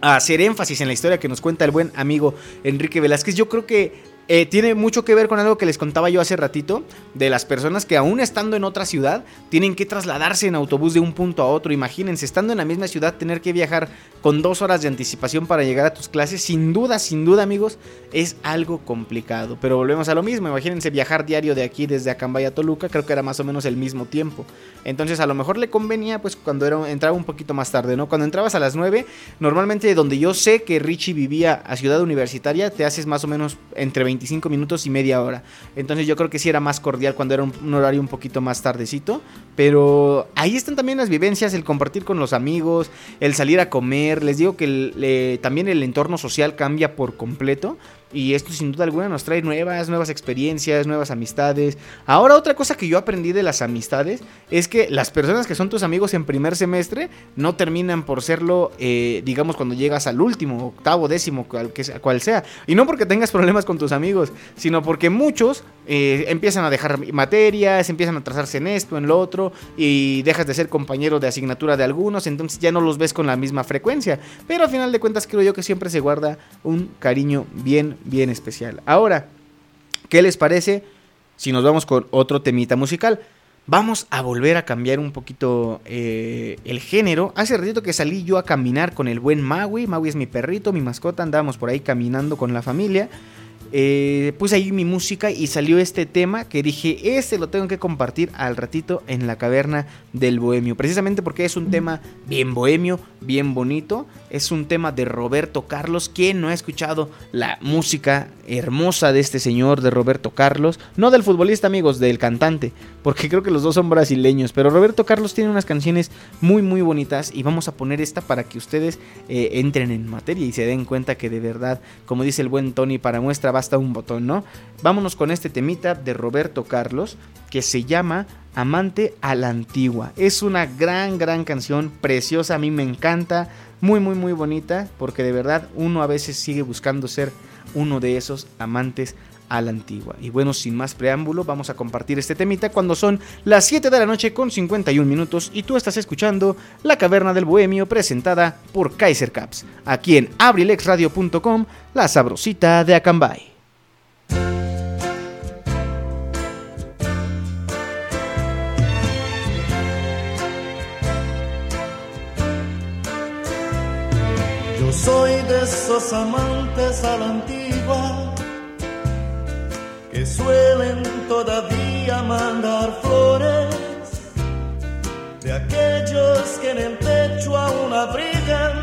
a hacer énfasis en la historia que nos cuenta el buen amigo Enrique Velázquez. Yo creo que eh, tiene mucho que ver con algo que les contaba yo hace ratito, de las personas que aún estando en otra ciudad, tienen que trasladarse en autobús de un punto a otro. Imagínense, estando en la misma ciudad, tener que viajar con dos horas de anticipación para llegar a tus clases, sin duda, sin duda amigos, es algo complicado. Pero volvemos a lo mismo, imagínense viajar diario de aquí desde Acambay a Toluca, creo que era más o menos el mismo tiempo. Entonces a lo mejor le convenía pues cuando era, entraba un poquito más tarde, ¿no? Cuando entrabas a las 9, normalmente donde yo sé que Richie vivía a Ciudad Universitaria, te haces más o menos entre 20 25 minutos y media hora. Entonces yo creo que sí era más cordial cuando era un, horario un poquito más tardecito. Pero ahí están también las vivencias, el compartir con los amigos, el salir a comer. Les digo que también el entorno social cambia por completo. Y esto sin duda alguna nos trae nuevas, nuevas experiencias, nuevas amistades. Ahora otra cosa que yo aprendí de las amistades es que las personas que son tus amigos en primer semestre no terminan por serlo, eh, digamos, cuando llegas al último, octavo, décimo, cual, que, cual sea. Y no porque tengas problemas con tus amigos, sino porque muchos eh, empiezan a dejar materias, empiezan a trazarse en esto, en lo otro, y dejas de ser compañero de asignatura de algunos, entonces ya no los ves con la misma frecuencia. Pero al final de cuentas creo yo que siempre se guarda un cariño bien bien especial. Ahora, ¿qué les parece si nos vamos con otro temita musical? Vamos a volver a cambiar un poquito eh, el género. Hace ratito que salí yo a caminar con el buen Maui. Maui es mi perrito, mi mascota. Andábamos por ahí caminando con la familia. Eh, puse ahí mi música y salió este tema que dije, este lo tengo que compartir al ratito en la caverna del bohemio. Precisamente porque es un tema bien bohemio, bien bonito. Es un tema de Roberto Carlos. ¿Quién no ha escuchado la música hermosa de este señor, de Roberto Carlos? No del futbolista, amigos, del cantante. Porque creo que los dos son brasileños. Pero Roberto Carlos tiene unas canciones muy, muy bonitas. Y vamos a poner esta para que ustedes eh, entren en materia y se den cuenta que de verdad, como dice el buen Tony, para muestra basta un botón, ¿no? Vámonos con este temita de Roberto Carlos que se llama Amante a la Antigua. Es una gran, gran canción, preciosa, a mí me encanta, muy, muy, muy bonita, porque de verdad uno a veces sigue buscando ser uno de esos amantes a la antigua. Y bueno, sin más preámbulo, vamos a compartir este temita cuando son las 7 de la noche con 51 minutos y tú estás escuchando La Caverna del Bohemio presentada por Kaiser Caps, aquí en abrilexradio.com, la sabrosita de Acambay. Yo soy de esos amantes a la antigua que suelen todavía mandar flores, de aquellos que en el pecho aún abrigan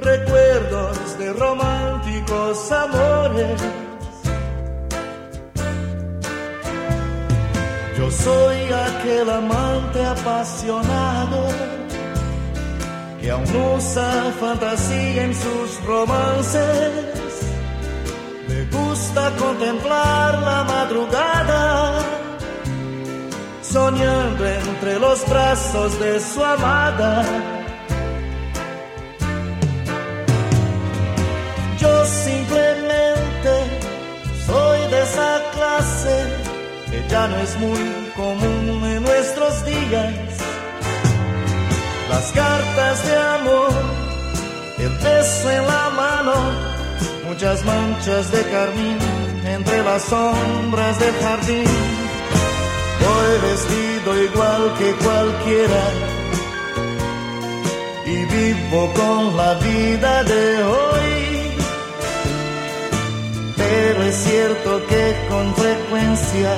recuerdos de románticos amores. Yo soy aquel amante apasionado que aún usa fantasía en sus romances. Me gusta contemplar la madrugada, soñando entre los brazos de su amada. Que ya no es muy común en nuestros días. Las cartas de amor, el beso en la mano, muchas manchas de carmín entre las sombras del jardín. Voy vestido igual que cualquiera y vivo con la vida de hoy. Es cierto que con frecuencia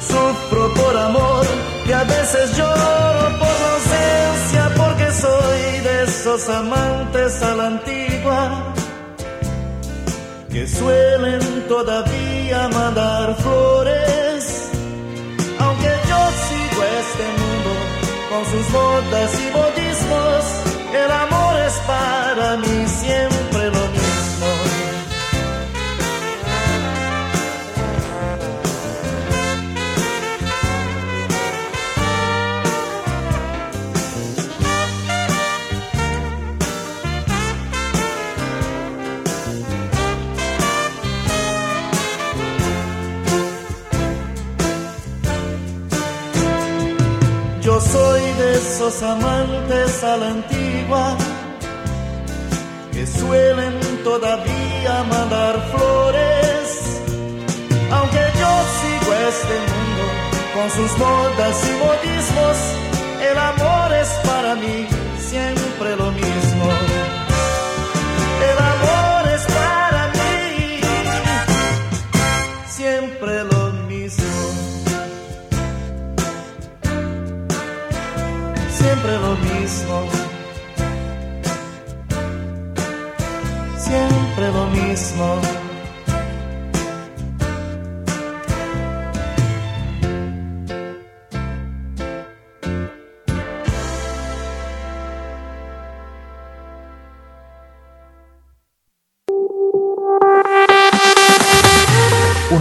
sufro por amor y a veces lloro por ausencia porque soy de esos amantes a la antigua que suelen todavía mandar flores. Aunque yo sigo este mundo con sus botas y modismos, el amor es para mí siempre lo mismo. Esos amantes a la antigua que suelen todavía mandar flores. Aunque yo sigo este mundo con sus modas y modismos, el amor es para mí siempre lo siempre lo mismo. Siempre lo mismo.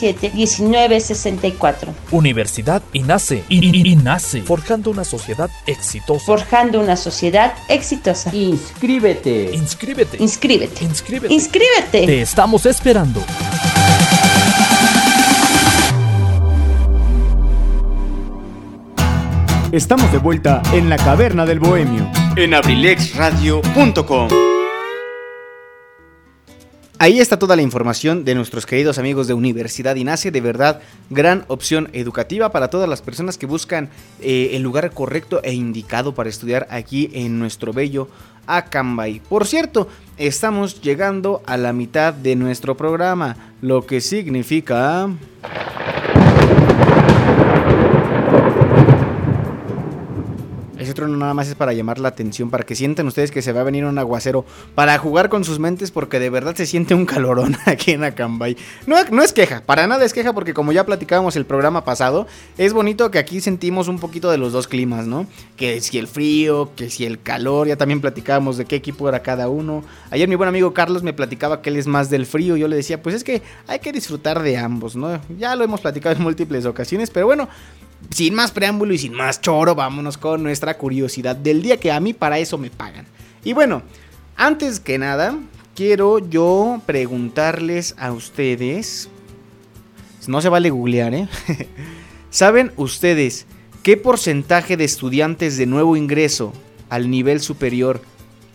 1964. Universidad INACE. I- I- INACE. Forjando una sociedad exitosa. Forjando una sociedad exitosa. Inscríbete. Inscríbete. Inscríbete. Inscríbete. Inscríbete. Te estamos esperando. Estamos de vuelta en la caverna del bohemio. en abrilexradio.com. Ahí está toda la información de nuestros queridos amigos de Universidad INACE. De verdad, gran opción educativa para todas las personas que buscan eh, el lugar correcto e indicado para estudiar aquí en nuestro bello Acambay. Por cierto, estamos llegando a la mitad de nuestro programa, lo que significa... Es otro trueno nada más es para llamar la atención, para que sientan ustedes que se va a venir un aguacero, para jugar con sus mentes, porque de verdad se siente un calorón aquí en Acambay. No, no es queja, para nada es queja, porque como ya platicábamos el programa pasado, es bonito que aquí sentimos un poquito de los dos climas, ¿no? Que si el frío, que si el calor, ya también platicábamos de qué equipo era cada uno. Ayer mi buen amigo Carlos me platicaba que él es más del frío, yo le decía, pues es que hay que disfrutar de ambos, ¿no? Ya lo hemos platicado en múltiples ocasiones, pero bueno, sin más preámbulo y sin más choro, vámonos con nuestra curiosidad del día, que a mí para eso me pagan. Y bueno, antes que nada, quiero yo preguntarles a ustedes, no se vale googlear, ¿eh? ¿Saben ustedes qué porcentaje de estudiantes de nuevo ingreso al nivel superior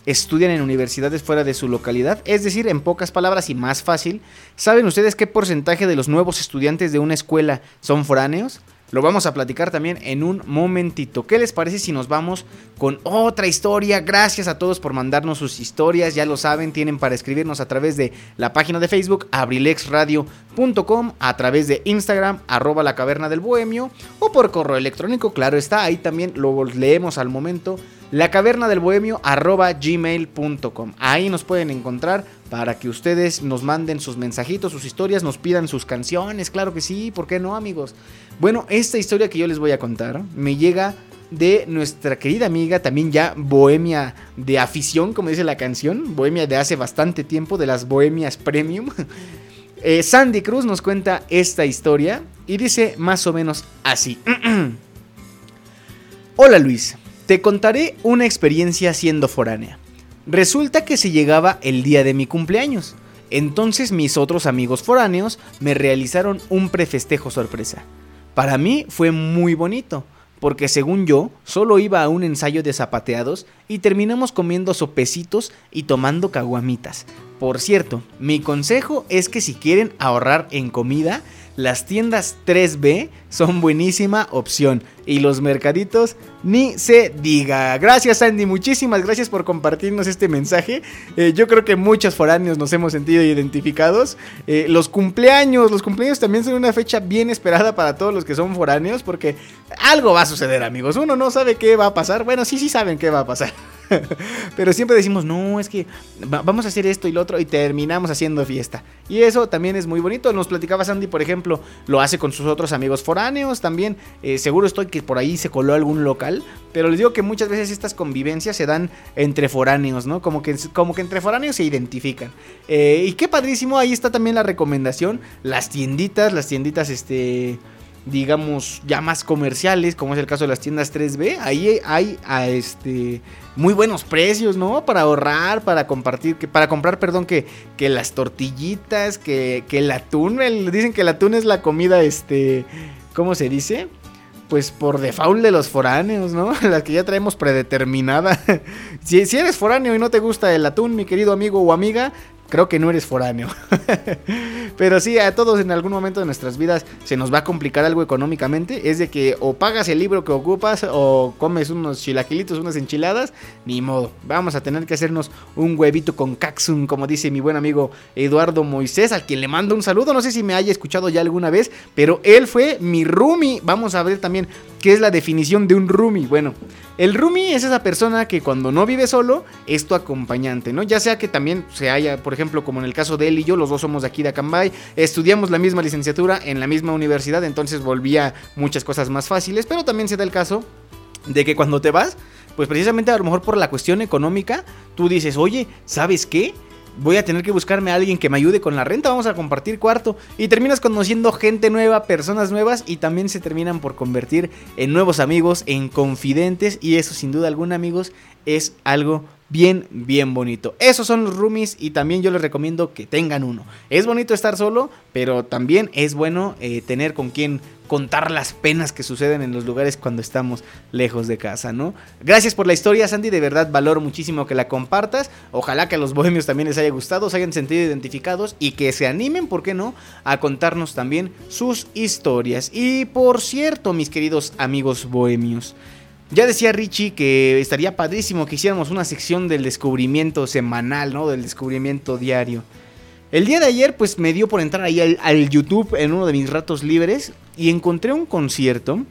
estudian en universidades fuera de su localidad? Es decir, en pocas palabras y más fácil, ¿saben ustedes qué porcentaje de los nuevos estudiantes de una escuela son foráneos? Lo vamos a platicar también en un momentito. ¿Qué les parece si nos vamos con otra historia? Gracias a todos por mandarnos sus historias. Ya lo saben, tienen para escribirnos a través de la página de Facebook abrilexradio.com, a través de Instagram arroba la caverna del bohemio o por correo electrónico, claro está, ahí también lo leemos al momento la caverna del bohemio arroba gmail.com. Ahí nos pueden encontrar para que ustedes nos manden sus mensajitos, sus historias, nos pidan sus canciones, claro que sí, ¿por qué no amigos? Bueno, esta historia que yo les voy a contar me llega de nuestra querida amiga, también ya bohemia de afición, como dice la canción, bohemia de hace bastante tiempo, de las bohemias premium. Eh, Sandy Cruz nos cuenta esta historia y dice más o menos así. Hola Luis, te contaré una experiencia siendo foránea. Resulta que se llegaba el día de mi cumpleaños. Entonces mis otros amigos foráneos me realizaron un prefestejo sorpresa. Para mí fue muy bonito, porque según yo, solo iba a un ensayo de zapateados y terminamos comiendo sopecitos y tomando caguamitas. Por cierto, mi consejo es que si quieren ahorrar en comida, las tiendas 3B son buenísima opción. Y los mercaditos ni se diga. Gracias Andy, muchísimas gracias por compartirnos este mensaje. Eh, yo creo que muchos foráneos nos hemos sentido identificados. Eh, los cumpleaños, los cumpleaños también son una fecha bien esperada para todos los que son foráneos porque algo va a suceder amigos. Uno no sabe qué va a pasar. Bueno, sí, sí saben qué va a pasar. Pero siempre decimos, no, es que vamos a hacer esto y lo otro y terminamos haciendo fiesta. Y eso también es muy bonito. Nos platicaba Sandy, por ejemplo, lo hace con sus otros amigos foráneos también. Eh, seguro estoy que por ahí se coló algún local. Pero les digo que muchas veces estas convivencias se dan entre foráneos, ¿no? Como que, como que entre foráneos se identifican. Eh, y qué padrísimo, ahí está también la recomendación. Las tienditas, las tienditas, este digamos, ya más comerciales, como es el caso de las tiendas 3B, ahí hay a este muy buenos precios, ¿no? Para ahorrar, para compartir, que, para comprar, perdón, que, que las tortillitas, que, que el atún, dicen que el atún es la comida, este, ¿cómo se dice? Pues por default de los foráneos, ¿no? La que ya traemos predeterminada. si, si eres foráneo y no te gusta el atún, mi querido amigo o amiga, creo que no eres foráneo. Pero sí, a todos en algún momento de nuestras vidas se nos va a complicar algo económicamente. Es de que o pagas el libro que ocupas o comes unos chilaquilitos, unas enchiladas. Ni modo. Vamos a tener que hacernos un huevito con caxum, como dice mi buen amigo Eduardo Moisés, al quien le mando un saludo. No sé si me haya escuchado ya alguna vez, pero él fue mi roomie. Vamos a ver también qué es la definición de un roomie. Bueno, el roomie es esa persona que cuando no vive solo es tu acompañante, ¿no? Ya sea que también se haya, por ejemplo, como en el caso de él y yo, los dos somos de aquí de Acambay, estudiamos la misma licenciatura en la misma universidad, entonces volvía muchas cosas más fáciles, pero también se da el caso de que cuando te vas, pues precisamente a lo mejor por la cuestión económica, tú dices, oye, ¿sabes qué? Voy a tener que buscarme a alguien que me ayude con la renta, vamos a compartir cuarto. Y terminas conociendo gente nueva, personas nuevas y también se terminan por convertir en nuevos amigos, en confidentes. Y eso sin duda alguna amigos es algo bien, bien bonito. Esos son los roomies y también yo les recomiendo que tengan uno. Es bonito estar solo, pero también es bueno eh, tener con quien contar las penas que suceden en los lugares cuando estamos lejos de casa, ¿no? Gracias por la historia, Sandy, de verdad valoro muchísimo que la compartas. Ojalá que a los bohemios también les haya gustado, se hayan sentido identificados y que se animen, ¿por qué no?, a contarnos también sus historias. Y por cierto, mis queridos amigos bohemios, ya decía Richie que estaría padrísimo que hiciéramos una sección del descubrimiento semanal, ¿no? Del descubrimiento diario. El día de ayer pues me dio por entrar ahí al, YouTube en uno de mis ratos libres y encontré un concierto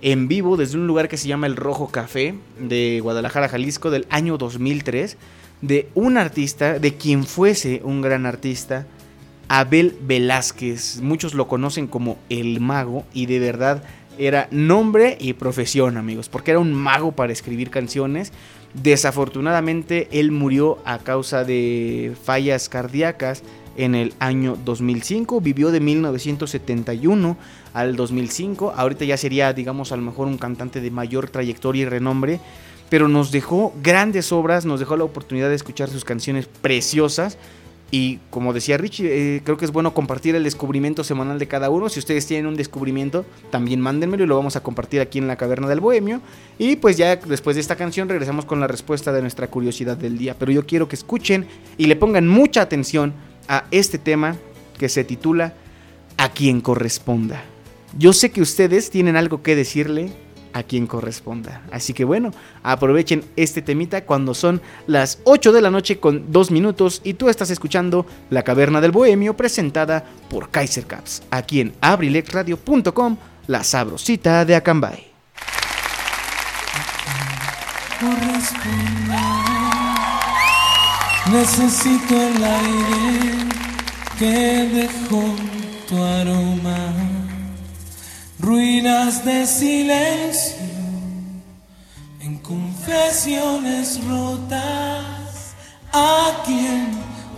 en vivo desde un lugar que se llama El Rojo Café de Guadalajara, Jalisco, del año 2003, de un artista, de quien fuese un gran artista, Abel Velázquez. Muchos lo conocen como el mago y de verdad era nombre y profesión, amigos, porque era un mago para escribir canciones. Desafortunadamente, él murió a causa de fallas cardíacas en el año 2005. Vivió de 1971 al 2005. Ahorita ya sería, digamos, a lo mejor un cantante de mayor trayectoria y renombre. Pero nos dejó grandes obras, nos dejó la oportunidad de escuchar sus canciones preciosas. Y como decía Richie, eh, creo que es bueno compartir el descubrimiento semanal de cada uno. Si ustedes tienen un descubrimiento, también mándenmelo y lo vamos a compartir aquí en la Caverna del Bohemio. Y pues ya después de esta canción regresamos con la respuesta de nuestra curiosidad del día. Pero yo quiero que escuchen y le pongan mucha atención a este tema que se titula A quien corresponda. Yo sé que ustedes tienen algo que decirle a quien corresponda. Así que bueno, aprovechen este temita cuando son las 8 de la noche con 2 minutos y tú estás escuchando La Caverna del Bohemio presentada por Kaiser Caps, aquí en abrilexradio.com, la sabrosita de Acambay. Necesito el aire que tu aroma, ruinas de silencio, en confesiones rotas, a quien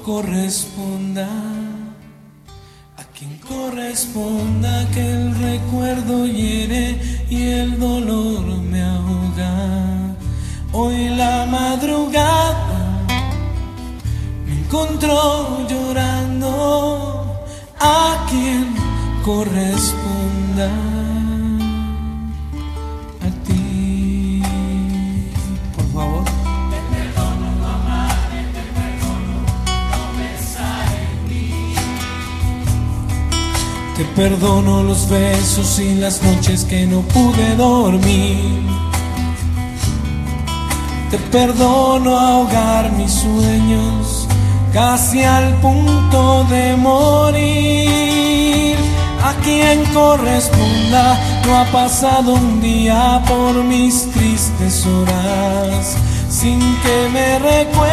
corresponda, a quien corresponda que el recuerdo hiere y el dolor me ahoga. Hoy la madrugada encontró llorando a quien corresponda Te perdono los besos y las noches que no pude dormir. Te perdono ahogar mis sueños casi al punto de morir. A quien corresponda, no ha pasado un día por mis tristes horas sin que me recuerden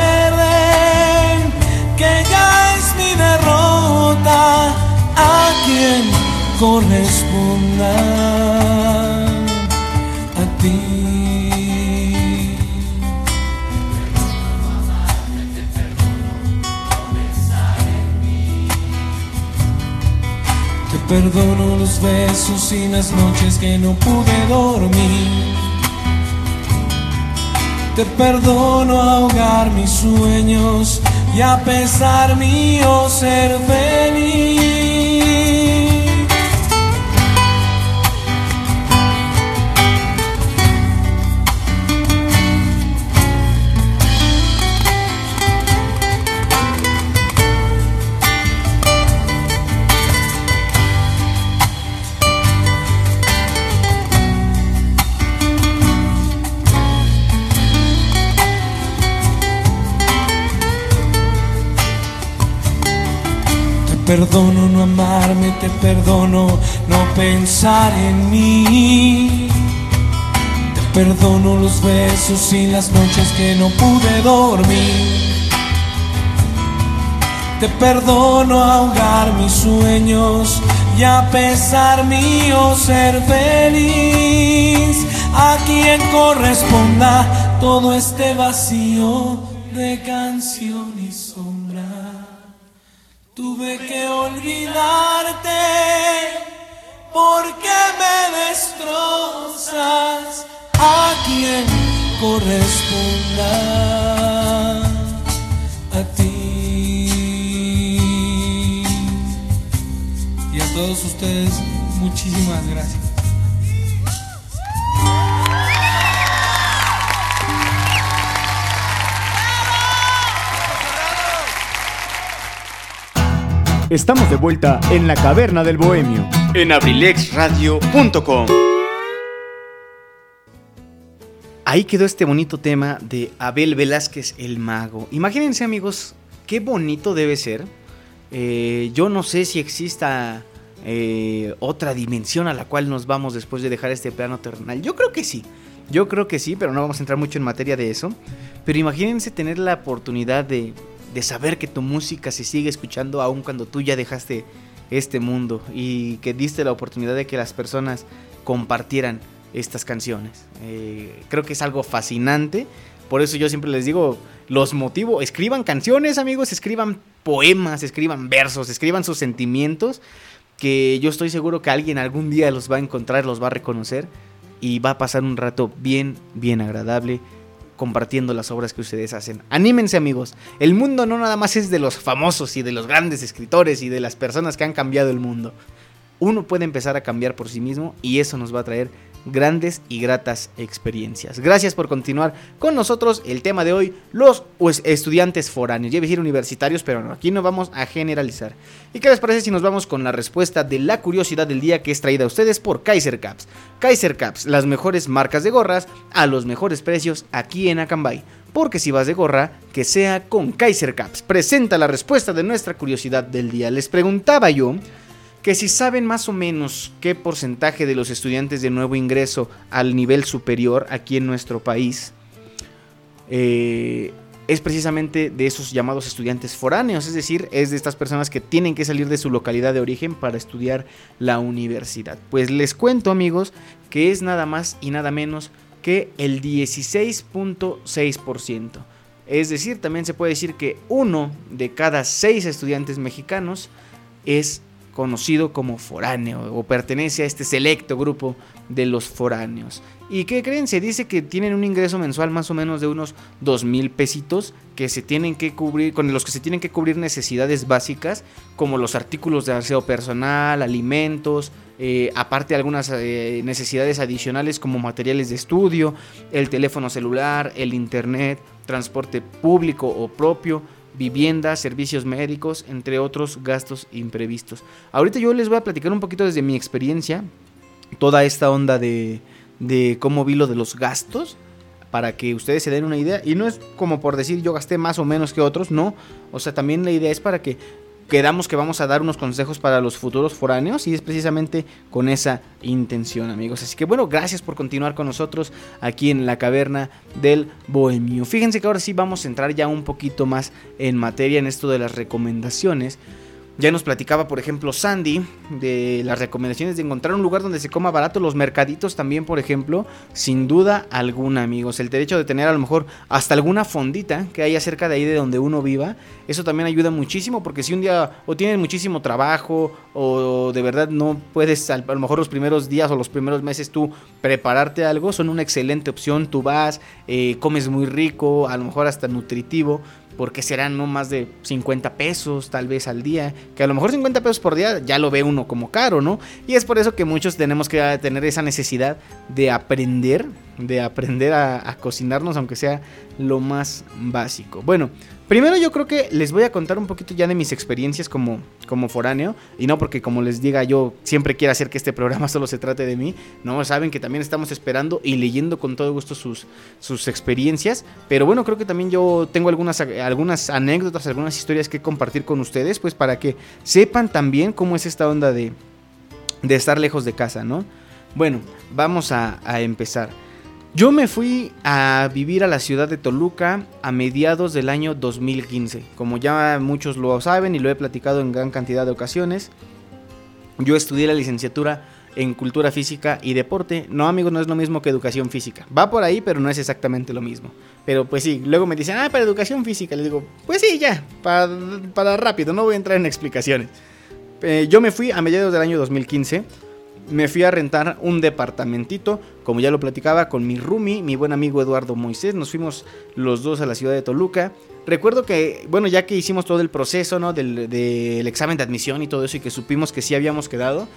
que ya es mi derrota. A quien corresponda a ti. Te perdono los besos y las noches que no pude dormir. Te perdono ahogar mis sueños y a pesar mío ser feliz. Perdono no amarme, te perdono no pensar en mí. Te perdono los besos y las noches que no pude dormir. Te perdono ahogar mis sueños y a pesar mío ser feliz. A quien corresponda todo este vacío de canción. Tuve que olvidarte porque me destrozas a quien corresponda a ti. Y a todos ustedes, muchísimas gracias. Estamos de vuelta en la caverna del bohemio. En abrilexradio.com. Ahí quedó este bonito tema de Abel Velázquez el Mago. Imagínense amigos, qué bonito debe ser. Eh, yo no sé si exista eh, otra dimensión a la cual nos vamos después de dejar este plano terrenal. Yo creo que sí. Yo creo que sí, pero no vamos a entrar mucho en materia de eso. Pero imagínense tener la oportunidad de, de saber que tu música se sigue escuchando aun cuando tú ya dejaste este mundo y que diste la oportunidad de que las personas compartieran estas canciones. Eh, creo que es algo fascinante. Por eso yo siempre les digo, los motivo, escriban canciones amigos, escriban poemas, escriban versos, escriban sus sentimientos, que yo estoy seguro que alguien algún día los va a encontrar, los va a reconocer y va a pasar un rato bien, bien agradable compartiendo las obras que ustedes hacen. Anímense amigos, el mundo no nada más es de los famosos y de los grandes escritores y de las personas que han cambiado el mundo. Uno puede empezar a cambiar por sí mismo y eso nos va a traer grandes y gratas experiencias. Gracias por continuar con nosotros. El tema de hoy, los estudiantes foráneos. Ya decir universitarios, pero aquí no vamos a generalizar. ¿Y qué les parece si nos vamos con la respuesta de la curiosidad del día que es traída a ustedes por Kaiser Caps? Kaiser Caps, las mejores marcas de gorras a los mejores precios aquí en Acambay. Porque si vas de gorra, que sea con Kaiser Caps. Presenta la respuesta de nuestra curiosidad del día. Les preguntaba yo que si saben más o menos qué porcentaje de los estudiantes de nuevo ingreso al nivel superior aquí en nuestro país eh, es precisamente de esos llamados estudiantes foráneos, es decir, es de estas personas que tienen que salir de su localidad de origen para estudiar la universidad. Pues les cuento amigos que es nada más y nada menos que el 16.6%. Es decir, también se puede decir que uno de cada seis estudiantes mexicanos es conocido como foráneo o pertenece a este selecto grupo de los foráneos. ¿Y qué creen? Se dice que tienen un ingreso mensual más o menos de unos dos mil pesitos que se tienen que cubrir, con los que se tienen que cubrir necesidades básicas como los artículos de aseo personal, alimentos, eh, aparte algunas eh, necesidades adicionales como materiales de estudio, el teléfono celular, el internet, transporte público o propio, vivienda, servicios médicos, entre otros gastos imprevistos. Ahorita yo les voy a platicar un poquito desde mi experiencia, toda esta onda de, de cómo vi lo de los gastos, para que ustedes se den una idea. Y no es como por decir yo gasté más o menos que otros, no. O sea, también la idea es para que quedamos que vamos a dar unos consejos para los futuros foráneos y es precisamente con esa intención, amigos. Así que bueno, gracias por continuar con nosotros aquí en la caverna del bohemio. Fíjense que ahora sí vamos a entrar ya un poquito más en materia en esto de las recomendaciones. Ya nos platicaba, por ejemplo, Sandy de las recomendaciones de encontrar un lugar donde se coma barato. Los mercaditos también, por ejemplo, sin duda alguna, amigos. El derecho de tener a lo mejor hasta alguna fondita que haya cerca de ahí de donde uno viva. Eso también ayuda muchísimo porque si un día o tienes muchísimo trabajo o de verdad no puedes, a lo mejor los primeros días o los primeros meses tú prepararte algo, son una excelente opción. Tú vas, eh, comes muy rico, a lo mejor hasta nutritivo porque serán no más de 50 pesos tal vez al día, que a lo mejor 50 pesos por día ya lo ve uno como caro, ¿no? Y es por eso que muchos tenemos que tener esa necesidad de aprender, de aprender a, a cocinarnos, aunque sea lo más básico. Bueno, Primero yo creo que les voy a contar un poquito ya de mis experiencias como, como foráneo. Y no porque como les diga yo siempre quiero hacer que este programa solo se trate de mí. No, saben que también estamos esperando y leyendo con todo gusto sus, sus experiencias. Pero bueno, creo que también yo tengo algunas, algunas anécdotas, algunas historias que compartir con ustedes. Pues para que sepan también cómo es esta onda de, de estar lejos de casa, ¿no? Bueno, vamos a, a empezar. Yo me fui a vivir a la ciudad de Toluca a mediados del año 2015. Como ya muchos lo saben y lo he platicado en gran cantidad de ocasiones, yo estudié la licenciatura en cultura física y deporte. No, amigos, no es lo mismo que educación física. Va por ahí, pero no es exactamente lo mismo. Pero pues sí, luego me dicen, ah, para educación física. Les digo, pues sí, ya, para, rápido, no voy a entrar en explicaciones. Eh, yo me fui a mediados del año 2015 me fui a rentar un departamentito, como ya lo platicaba, con mi roomie, mi buen amigo Eduardo Moisés. Nos fuimos los dos a la ciudad de Toluca. Recuerdo que, bueno, ya que hicimos todo el proceso, ¿no? Del, examen de admisión y todo eso, y que supimos que sí habíamos quedado,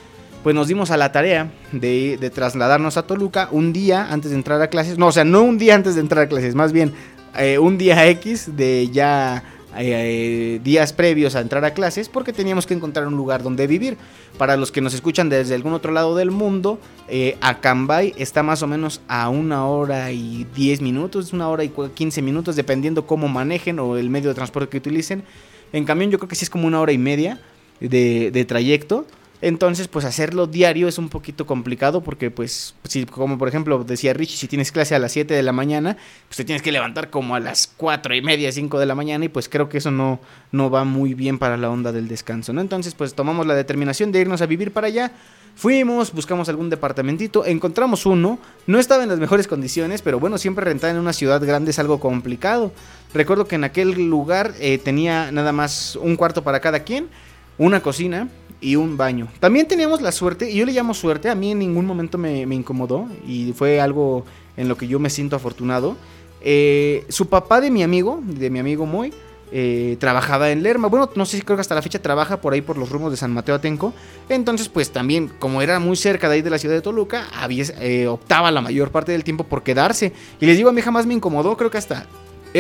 pues nos dimos a la tarea de, trasladarnos a Toluca un día antes de entrar a clases. No, o sea, no un día antes de entrar a clases, más bien eh, un día X de ya eh, días previos a entrar a clases porque teníamos que encontrar un lugar donde vivir. Para los que nos escuchan desde algún otro lado del mundo, eh, Acambay está más o menos a una hora y 10 minutos, una hora y 15 minutos, dependiendo cómo manejen o el medio de transporte que utilicen. En camión yo creo que sí es como una hora y media de, trayecto. Entonces, pues hacerlo diario es un poquito complicado porque, pues, si, como por ejemplo decía Richie, si tienes clase a las 7 de la mañana, pues te tienes que levantar como a las 4 y media, 5 de la mañana y pues creo que eso no, no va muy bien para la onda del descanso, ¿no? Entonces, pues tomamos la determinación de irnos a vivir para allá. Fuimos, buscamos algún departamentito, encontramos uno, no estaba en las mejores condiciones, pero bueno, siempre rentar en una ciudad grande es algo complicado. Recuerdo que en aquel lugar eh, tenía nada más un cuarto para cada quien, una cocina, y un baño. También teníamos la suerte, y yo le llamo suerte, a mí en ningún momento me, incomodó y fue algo en lo que yo me siento afortunado. Eh, su papá de mi amigo, de mi amigo Moy, eh, trabajaba en Lerma. Bueno, no sé si creo que hasta la fecha trabaja por ahí por los rumos de San Mateo Atenco. Entonces, pues también, como era muy cerca de ahí de la ciudad de Toluca, había, eh, optaba la mayor parte del tiempo por quedarse. Y les digo, a mí jamás me incomodó, creo que hasta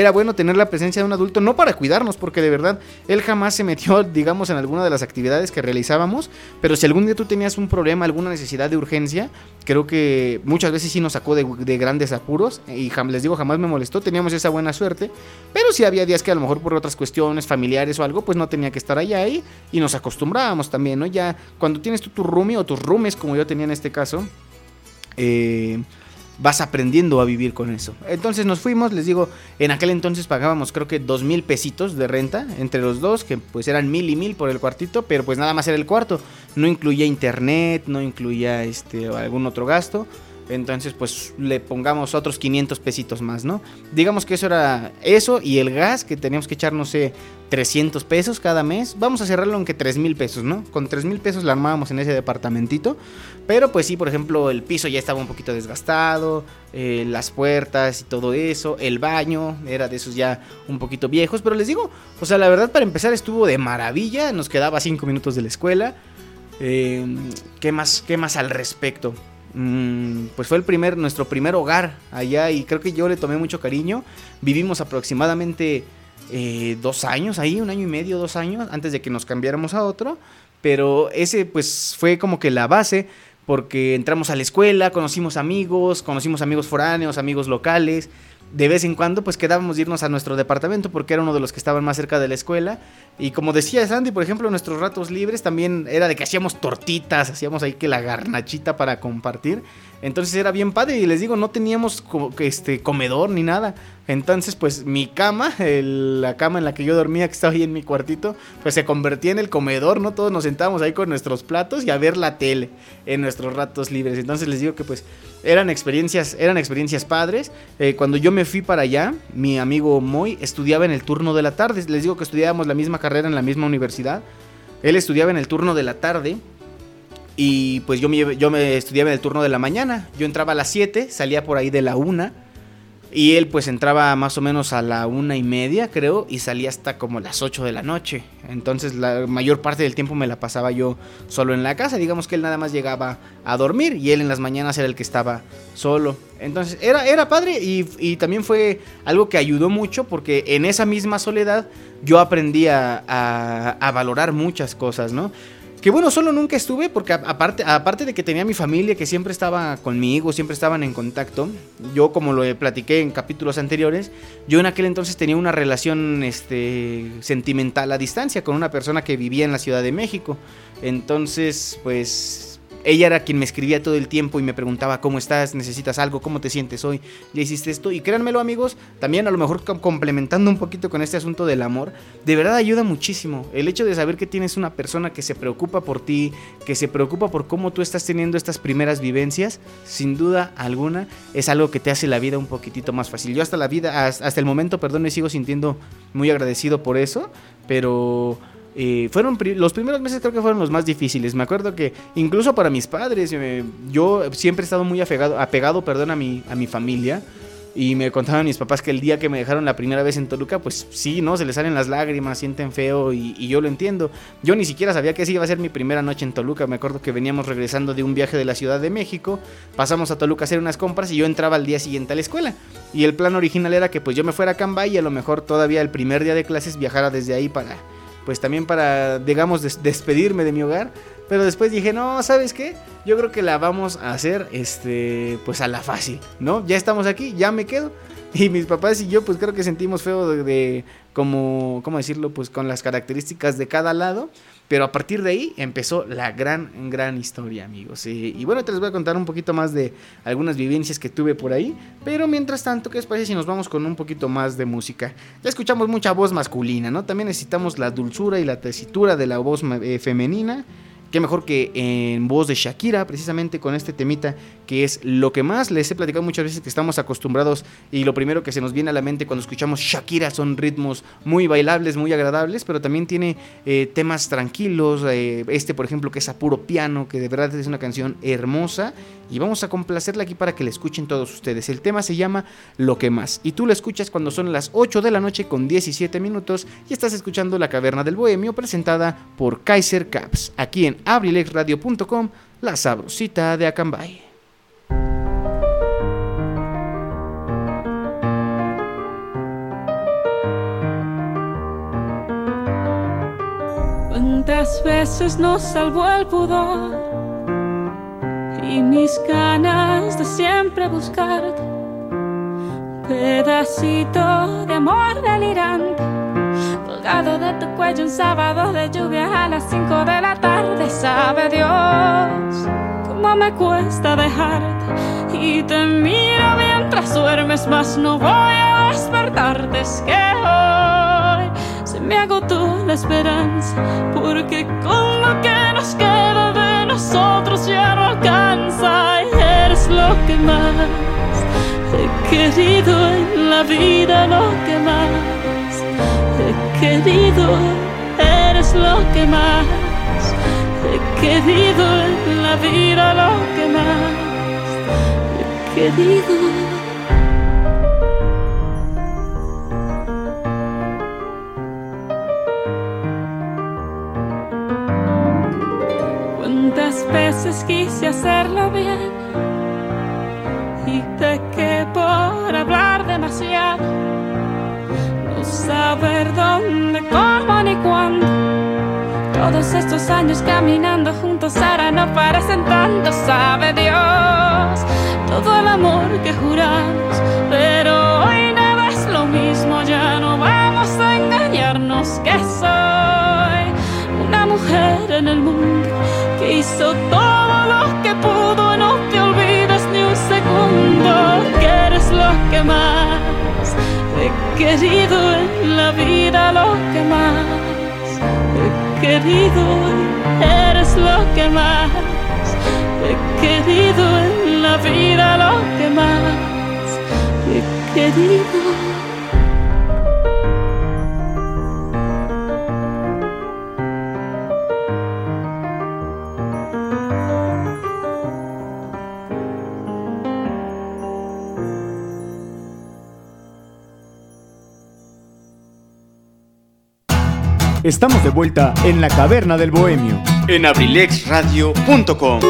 era bueno tener la presencia de un adulto, no para cuidarnos, porque de verdad él jamás se metió, digamos, en alguna de las actividades que realizábamos, pero si algún día tú tenías un problema, alguna necesidad de urgencia, creo que muchas veces sí nos sacó de, grandes apuros, y les digo, jamás me molestó, teníamos esa buena suerte, pero sí había días que a lo mejor por otras cuestiones familiares o algo, pues no tenía que estar allá ahí, y nos acostumbrábamos también, ¿no? Ya cuando tienes tú tu roomie o tus roomies, como yo tenía en este caso, eh vas aprendiendo a vivir con eso. Entonces nos fuimos, les digo, en aquel entonces pagábamos creo que dos mil pesitos de renta entre los dos, que pues eran mil y mil por el cuartito, pero pues nada más era el cuarto. No incluía internet, no incluía este algún otro gasto. Entonces, pues le pongamos otros 500 pesitos más, ¿no? Digamos que eso era eso y el gas que teníamos que echar, no sé, 300 pesos cada mes. Vamos a cerrarlo aunque 3 mil pesos, ¿no? Con 3 mil pesos la armábamos en ese departamentito. Pero pues sí, por ejemplo, el piso ya estaba un poquito desgastado, eh, las puertas y todo eso, el baño era de esos ya un poquito viejos. Pero les digo, o sea, la verdad para empezar estuvo de maravilla. Nos quedaba 5 minutos de la escuela. Eh, ¿qué, más, ¿Qué más al respecto? Mm, pues fue el primer, nuestro primer hogar allá y creo que yo le tomé mucho cariño. Vivimos aproximadamente eh, dos años ahí, un año y medio, dos años, antes de que nos cambiáramos a otro. Pero ese pues fue como que la base, porque entramos a la escuela, conocimos amigos, conocimos amigos foráneos, amigos locales. De vez en cuando pues quedábamos irnos a nuestro departamento porque era uno de los que estaban más cerca de la escuela y como decía Sandy, por ejemplo, nuestros ratos libres también era de que hacíamos tortitas, hacíamos ahí que la garnachita para compartir. Entonces era bien padre y les digo, no teníamos este comedor ni nada. Entonces, pues mi cama, la cama en la que yo dormía, que estaba ahí en mi cuartito, pues se convertía en el comedor, ¿no? Todos nos sentábamos ahí con nuestros platos y a ver la tele en nuestros ratos libres. Entonces les digo que pues eran experiencias, eran experiencias padres. Eh, cuando yo me fui para allá, mi amigo Moy estudiaba en el turno de la tarde. Les digo que estudiábamos la misma carrera en la misma universidad. Él estudiaba en el turno de la tarde y pues yo me, yo me estudiaba en el turno de la mañana. Yo entraba a las 7, salía por ahí de la 1. Y él pues entraba más o menos a la una y media, creo, y salía hasta como las 8 de la noche. Entonces la mayor parte del tiempo me la pasaba yo solo en la casa. Digamos que él nada más llegaba a dormir y él en las mañanas era el que estaba solo. Entonces era, era padre y, y también fue algo que ayudó mucho porque en esa misma soledad yo aprendí a, a valorar muchas cosas, ¿no? Que bueno, solo nunca estuve porque aparte, aparte de que tenía mi familia que siempre estaba conmigo, siempre estaban en contacto, yo como lo platiqué en capítulos anteriores, yo en aquel entonces tenía una relación este, sentimental a distancia con una persona que vivía en la Ciudad de México. Entonces, pues ella era quien me escribía todo el tiempo y me preguntaba cómo estás, necesitas algo, cómo te sientes hoy, ya hiciste esto. Y créanmelo amigos, también a lo mejor complementando un poquito con este asunto del amor, de verdad ayuda muchísimo. El hecho de saber que tienes una persona que se preocupa por ti, que se preocupa por cómo tú estás teniendo estas primeras vivencias, sin duda alguna es algo que te hace la vida un poquitito más fácil. Yo hasta la vida, hasta el momento, perdón, me sigo sintiendo muy agradecido por eso, pero eh, fueron los primeros meses creo que fueron los más difíciles. Me acuerdo que incluso para mis padres, eh, yo siempre he estado muy apegado, apegado perdón, a mi, a mi familia. Y me contaban mis papás que el día que me dejaron la primera vez en Toluca, pues sí, ¿no? Se les salen las lágrimas, sienten feo y, yo lo entiendo. Yo ni siquiera sabía que esa iba a ser mi primera noche en Toluca. Me acuerdo que veníamos regresando de un viaje de la Ciudad de México, pasamos a Toluca a hacer unas compras y yo entraba al día siguiente a la escuela. Y el plan original era que pues yo me fuera a Cambay y a lo mejor todavía el primer día de clases viajara desde ahí para pues también para, digamos, despedirme de mi hogar. Pero después dije, no, ¿sabes qué? Yo creo que la vamos a hacer, este, pues a la fácil, ¿no? Ya estamos aquí, ya me quedo. Y mis papás y yo, pues creo que sentimos feo de, de como, ¿cómo decirlo? Pues con las características de cada lado. Pero a partir de ahí empezó la gran, gran historia, amigos. Y, bueno, te les voy a contar un poquito más de algunas vivencias que tuve por ahí. Pero mientras tanto, ¿qué les parece si nos vamos con un poquito más de música? Ya escuchamos mucha voz masculina, ¿no? También necesitamos la dulzura y la tesitura de la voz eh, femenina. Qué mejor que en voz de Shakira, precisamente con este temita que es lo que más les he platicado muchas veces que estamos acostumbrados y lo primero que se nos viene a la mente cuando escuchamos Shakira son ritmos muy bailables, muy agradables, pero también tiene eh, temas tranquilos, eh, este por ejemplo que es a puro piano, que de verdad es una canción hermosa y vamos a complacerla aquí para que la escuchen todos ustedes. El tema se llama Lo que más y tú lo escuchas cuando son las 8 de la noche con 17 minutos y estás escuchando La Caverna del Bohemio presentada por Kaiser Caps aquí en abrilexradio.com, la sabrosita de Acambay. ¿Cuántas veces nos salvó el pudor y mis ganas de siempre buscarte? Pedacito de amor delirante, colgado de tu cuello un sábado de lluvia a las 5 de la tarde. Sabe Dios cómo me cuesta dejarte y te miro mientras duermes, mas no voy a despertarte. Es que hoy se me agotó la esperanza, porque con lo que nos queda de nosotros ya no alcanza eres lo que más he querido en la vida, lo que más he querido, eres lo que más he querido en la vida, lo que más he querido. Quise hacerlo bien. Y pequé por hablar demasiado, no saber dónde, cómo ni cuándo. Todos estos años caminando juntos ahora no parecen tanto, sabe Dios, todo el amor que juramos, pero hoy nada es lo mismo, ya no vamos a engañarnos que una en el mundo que hizo todo lo que pudo, no te olvides ni un segundo, que eres lo que más he querido en la vida, lo que más he querido, eres lo que más he querido en la vida, lo que más he querido. Estamos de vuelta en la caverna del bohemio. en abrilexradio.com.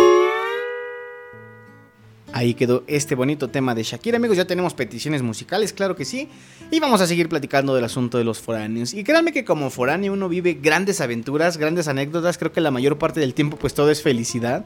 Ahí quedó este bonito tema de Shakira, amigos. Ya tenemos peticiones musicales, claro que sí. Y vamos a seguir platicando del asunto de los foráneos. Y créanme que como foráneo uno vive grandes aventuras, grandes anécdotas. Creo que la mayor parte del tiempo pues todo es felicidad.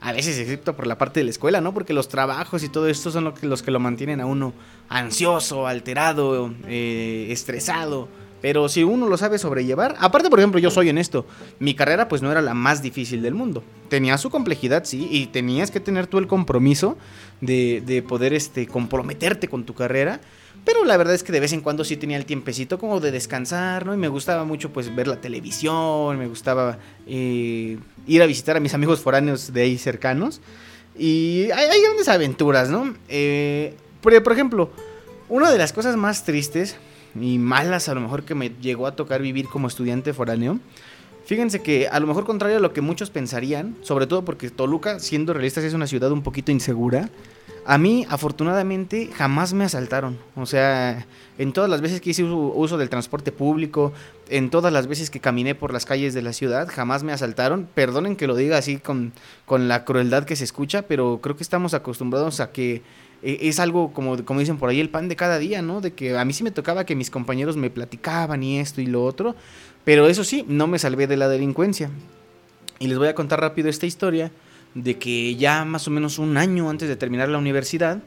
A veces excepto por la parte de la escuela, ¿no? Porque los trabajos y todo esto son lo que- los que lo mantienen a uno ansioso, alterado, eh, estresado. Pero si uno lo sabe sobrellevar, aparte por ejemplo yo soy en esto, mi carrera pues no era la más difícil del mundo. Tenía su complejidad, sí, y tenías que tener tú el compromiso de, de poder este, comprometerte con tu carrera. Pero la verdad es que de vez en cuando sí tenía el tiempecito como de descansar, ¿no? Y me gustaba mucho pues ver la televisión, me gustaba eh, ir a visitar a mis amigos foráneos de ahí cercanos. Y hay, hay grandes aventuras, ¿no? Eh, por, por ejemplo, una de las cosas más tristes y malas a lo mejor que me llegó a tocar vivir como estudiante foráneo. Fíjense que a lo mejor contrario a lo que muchos pensarían, sobre todo porque Toluca, siendo realistas, es una ciudad un poquito insegura. A mí, afortunadamente, jamás me asaltaron. O sea, en todas las veces que hice uso, del transporte público, en todas las veces que caminé por las calles de la ciudad, jamás me asaltaron. Perdonen que lo diga así con, con la crueldad que se escucha, pero creo que estamos acostumbrados a que es algo como, como dicen por ahí, el pan de cada día, ¿no? De que a mí sí me tocaba que mis compañeros me platicaban y esto y lo otro, pero eso sí, no me salvé de la delincuencia. Y les voy a contar rápido esta historia de que ya más o menos un año antes de terminar la universidad,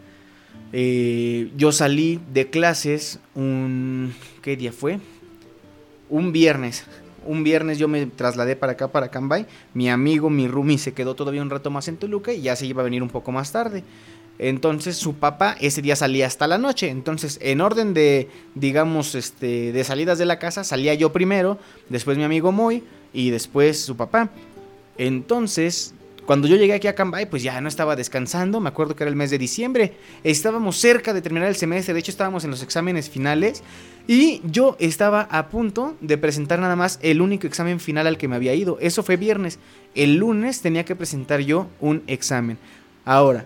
eh, yo salí de clases un... ¿Qué día fue? Un viernes. Un viernes yo me trasladé para acá, para Cambay. Mi amigo, mi roomie, se quedó todavía un rato más en Toluca y ya se iba a venir un poco más tarde. Entonces su papá ese día salía hasta la noche. Entonces, en orden de, digamos, este, de salidas de la casa, salía yo primero, después mi amigo Moy y después su papá. Entonces, cuando yo llegué aquí a Cambay, pues ya no estaba descansando, me acuerdo que era el mes de diciembre, estábamos cerca de terminar el semestre, de hecho estábamos en los exámenes finales y yo estaba a punto de presentar nada más el único examen final al que me había ido, eso fue viernes, el lunes tenía que presentar yo un examen. Ahora,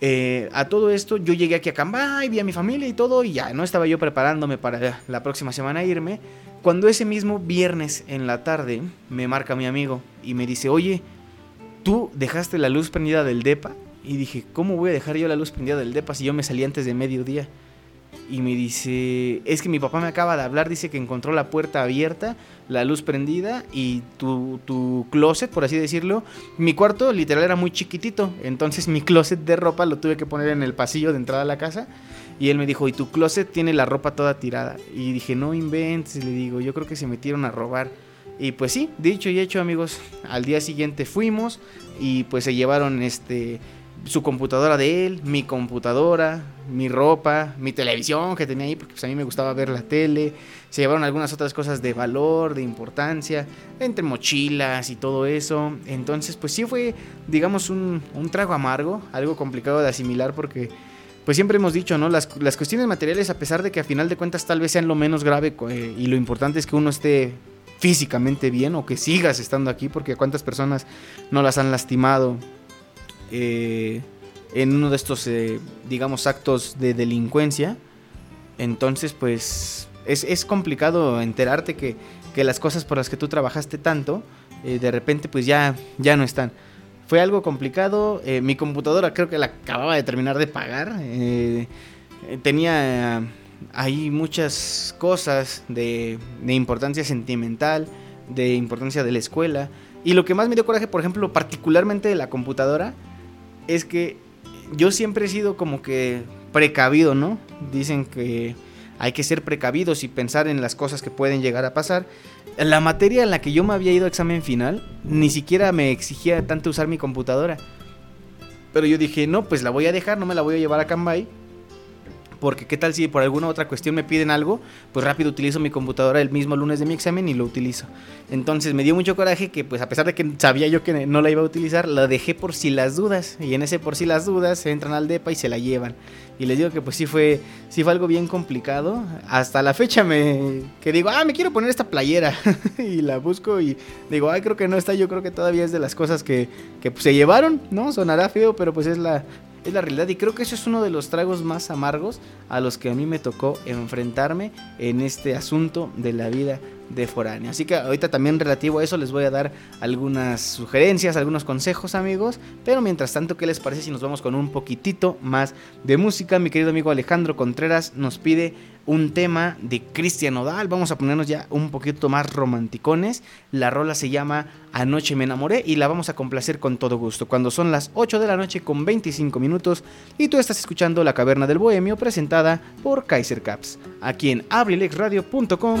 eh, a todo esto, yo llegué aquí a Cambay, vi a mi familia y todo, y ya no estaba yo preparándome para la próxima semana irme. Cuando ese mismo viernes en la tarde me marca mi amigo y me dice, oye, ¿tú dejaste la luz prendida del DEPA? Y dije, ¿cómo voy a dejar yo la luz prendida del DEPA si yo me salí antes de mediodía? Y me dice, es que mi papá me acaba de hablar, dice que encontró la puerta abierta, la luz prendida y tu, tu closet, por así decirlo. Mi cuarto literal era muy chiquitito, entonces mi closet de ropa lo tuve que poner en el pasillo de entrada a la casa. Y él me dijo, y tu closet tiene la ropa toda tirada. Y dije, no inventes, le digo, yo creo que se metieron a robar. Y pues sí, dicho y hecho amigos, al día siguiente fuimos y pues se llevaron este su computadora de él, mi computadora, mi ropa, mi televisión que tenía ahí, porque pues, a mí me gustaba ver la tele. Se llevaron algunas otras cosas de valor, de importancia, entre mochilas y todo eso. Entonces, pues sí fue, digamos, un, trago amargo, algo complicado de asimilar porque, pues siempre hemos dicho, ¿no? Las, las, cuestiones materiales, a pesar de que a final de cuentas tal vez sean lo menos grave eh, y lo importante es que uno esté físicamente bien o que sigas estando aquí, porque cuántas personas no las han lastimado eh, en uno de estos, eh, digamos, actos de delincuencia. Entonces, pues es, complicado enterarte que, las cosas por las que tú trabajaste tanto, eh, de repente, pues ya, ya no están. Fue algo complicado. mi computadora creo que la acababa de terminar de pagar. tenía ahí muchas cosas de, de importancia sentimental, de importancia de la escuela. Y lo que más me dio coraje, por ejemplo, particularmente de la computadora, es que yo siempre he sido como que precavido, ¿no? Dicen que hay que ser precavidos y pensar en las cosas que pueden llegar a pasar. La materia en la que yo me había ido a examen final, ni siquiera me exigía tanto usar mi computadora. Pero yo dije, no, pues la voy a dejar, no me la voy a llevar a Cambay porque qué tal si por alguna otra cuestión me piden algo, pues rápido utilizo mi computadora el mismo lunes de mi examen y lo utilizo. Entonces me dio mucho coraje que pues a pesar de que sabía yo que no la iba a utilizar, la dejé por si las dudas. Y en ese por si las dudas se entran al DEPA y se la llevan. Y les digo que pues sí fue, sí fue algo bien complicado. Hasta la fecha me que digo, ah, me quiero poner esta playera. y la busco y digo, ay, creo que no está, yo creo que todavía es de las cosas que, que pues, se llevaron, ¿no? Sonará feo, pero pues es la, es la realidad y creo que eso es uno de los tragos más amargos a los que a mí me tocó enfrentarme en este asunto de la vida de foráneo. Así que ahorita también relativo a eso les voy a dar algunas sugerencias, algunos consejos amigos, pero mientras tanto, ¿qué les parece si nos vamos con un poquitito más de música? Mi querido amigo Alejandro Contreras nos pide un tema de Cristian Odal, vamos a ponernos ya un poquito más romanticones, la rola se llama Anoche me enamoré y la vamos a complacer con todo gusto, cuando son las 8 de la noche con 25 minutos y tú estás escuchando La Caverna del Bohemio presentada por Kaiser Caps, aquí en abrilexradio.com,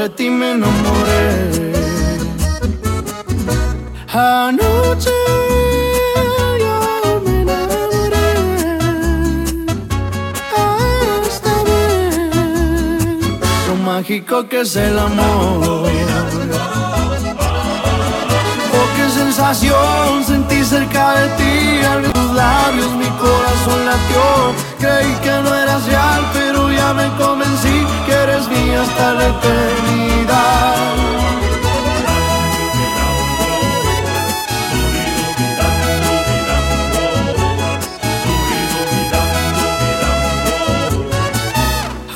De ti me enamoré. Anoche yo me enamoré. Hasta ver lo mágico que es el amor sensación sentí cerca de ti, abrí tus labios, mi corazón latió, creí que no eras real, pero ya me convencí que eres mía hasta la eternidad.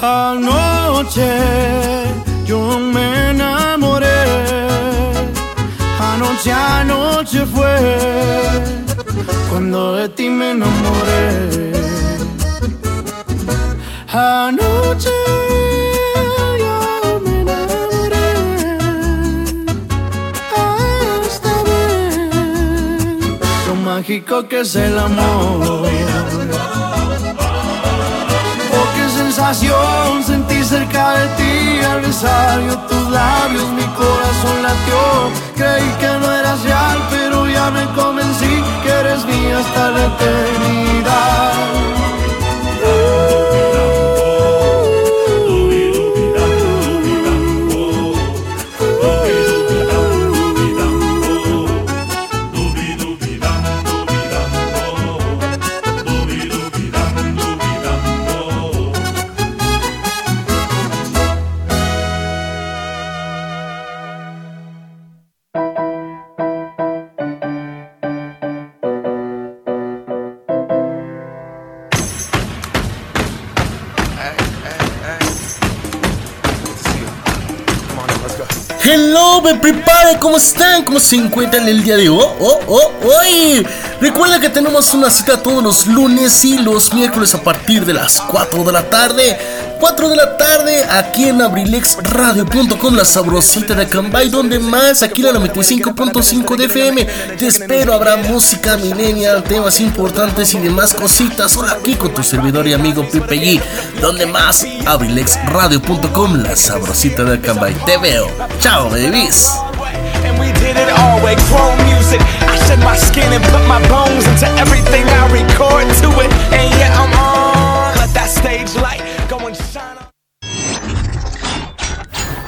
Anoche yo me Anoche, anoche fue cuando de ti me enamoré. Anoche yo me enamoré. Hasta ver lo mágico que es el amor. Oh, qué sensación sentí cerca de ti al besar tus labios, mi corazón latió. Creí que no pero ya me convencí que eres mía hasta la eternidad. Me prepare, ¿cómo están? ¿Cómo se encuentran el día de hoy? Oh, oh, hoy. Recuerda que tenemos una cita todos los lunes y los miércoles a partir de las 4 de la tarde. 4 de la tarde aquí en abrilexradio.com, la sabrosita de Cambay, donde más aquí en la 95.5 de FM. Te espero, habrá música millennial, temas importantes y demás cositas. Hola aquí con tu servidor y amigo Pipe G, donde más abrilexradio.com, la sabrosita de Cambay. Te veo. Chao, babies.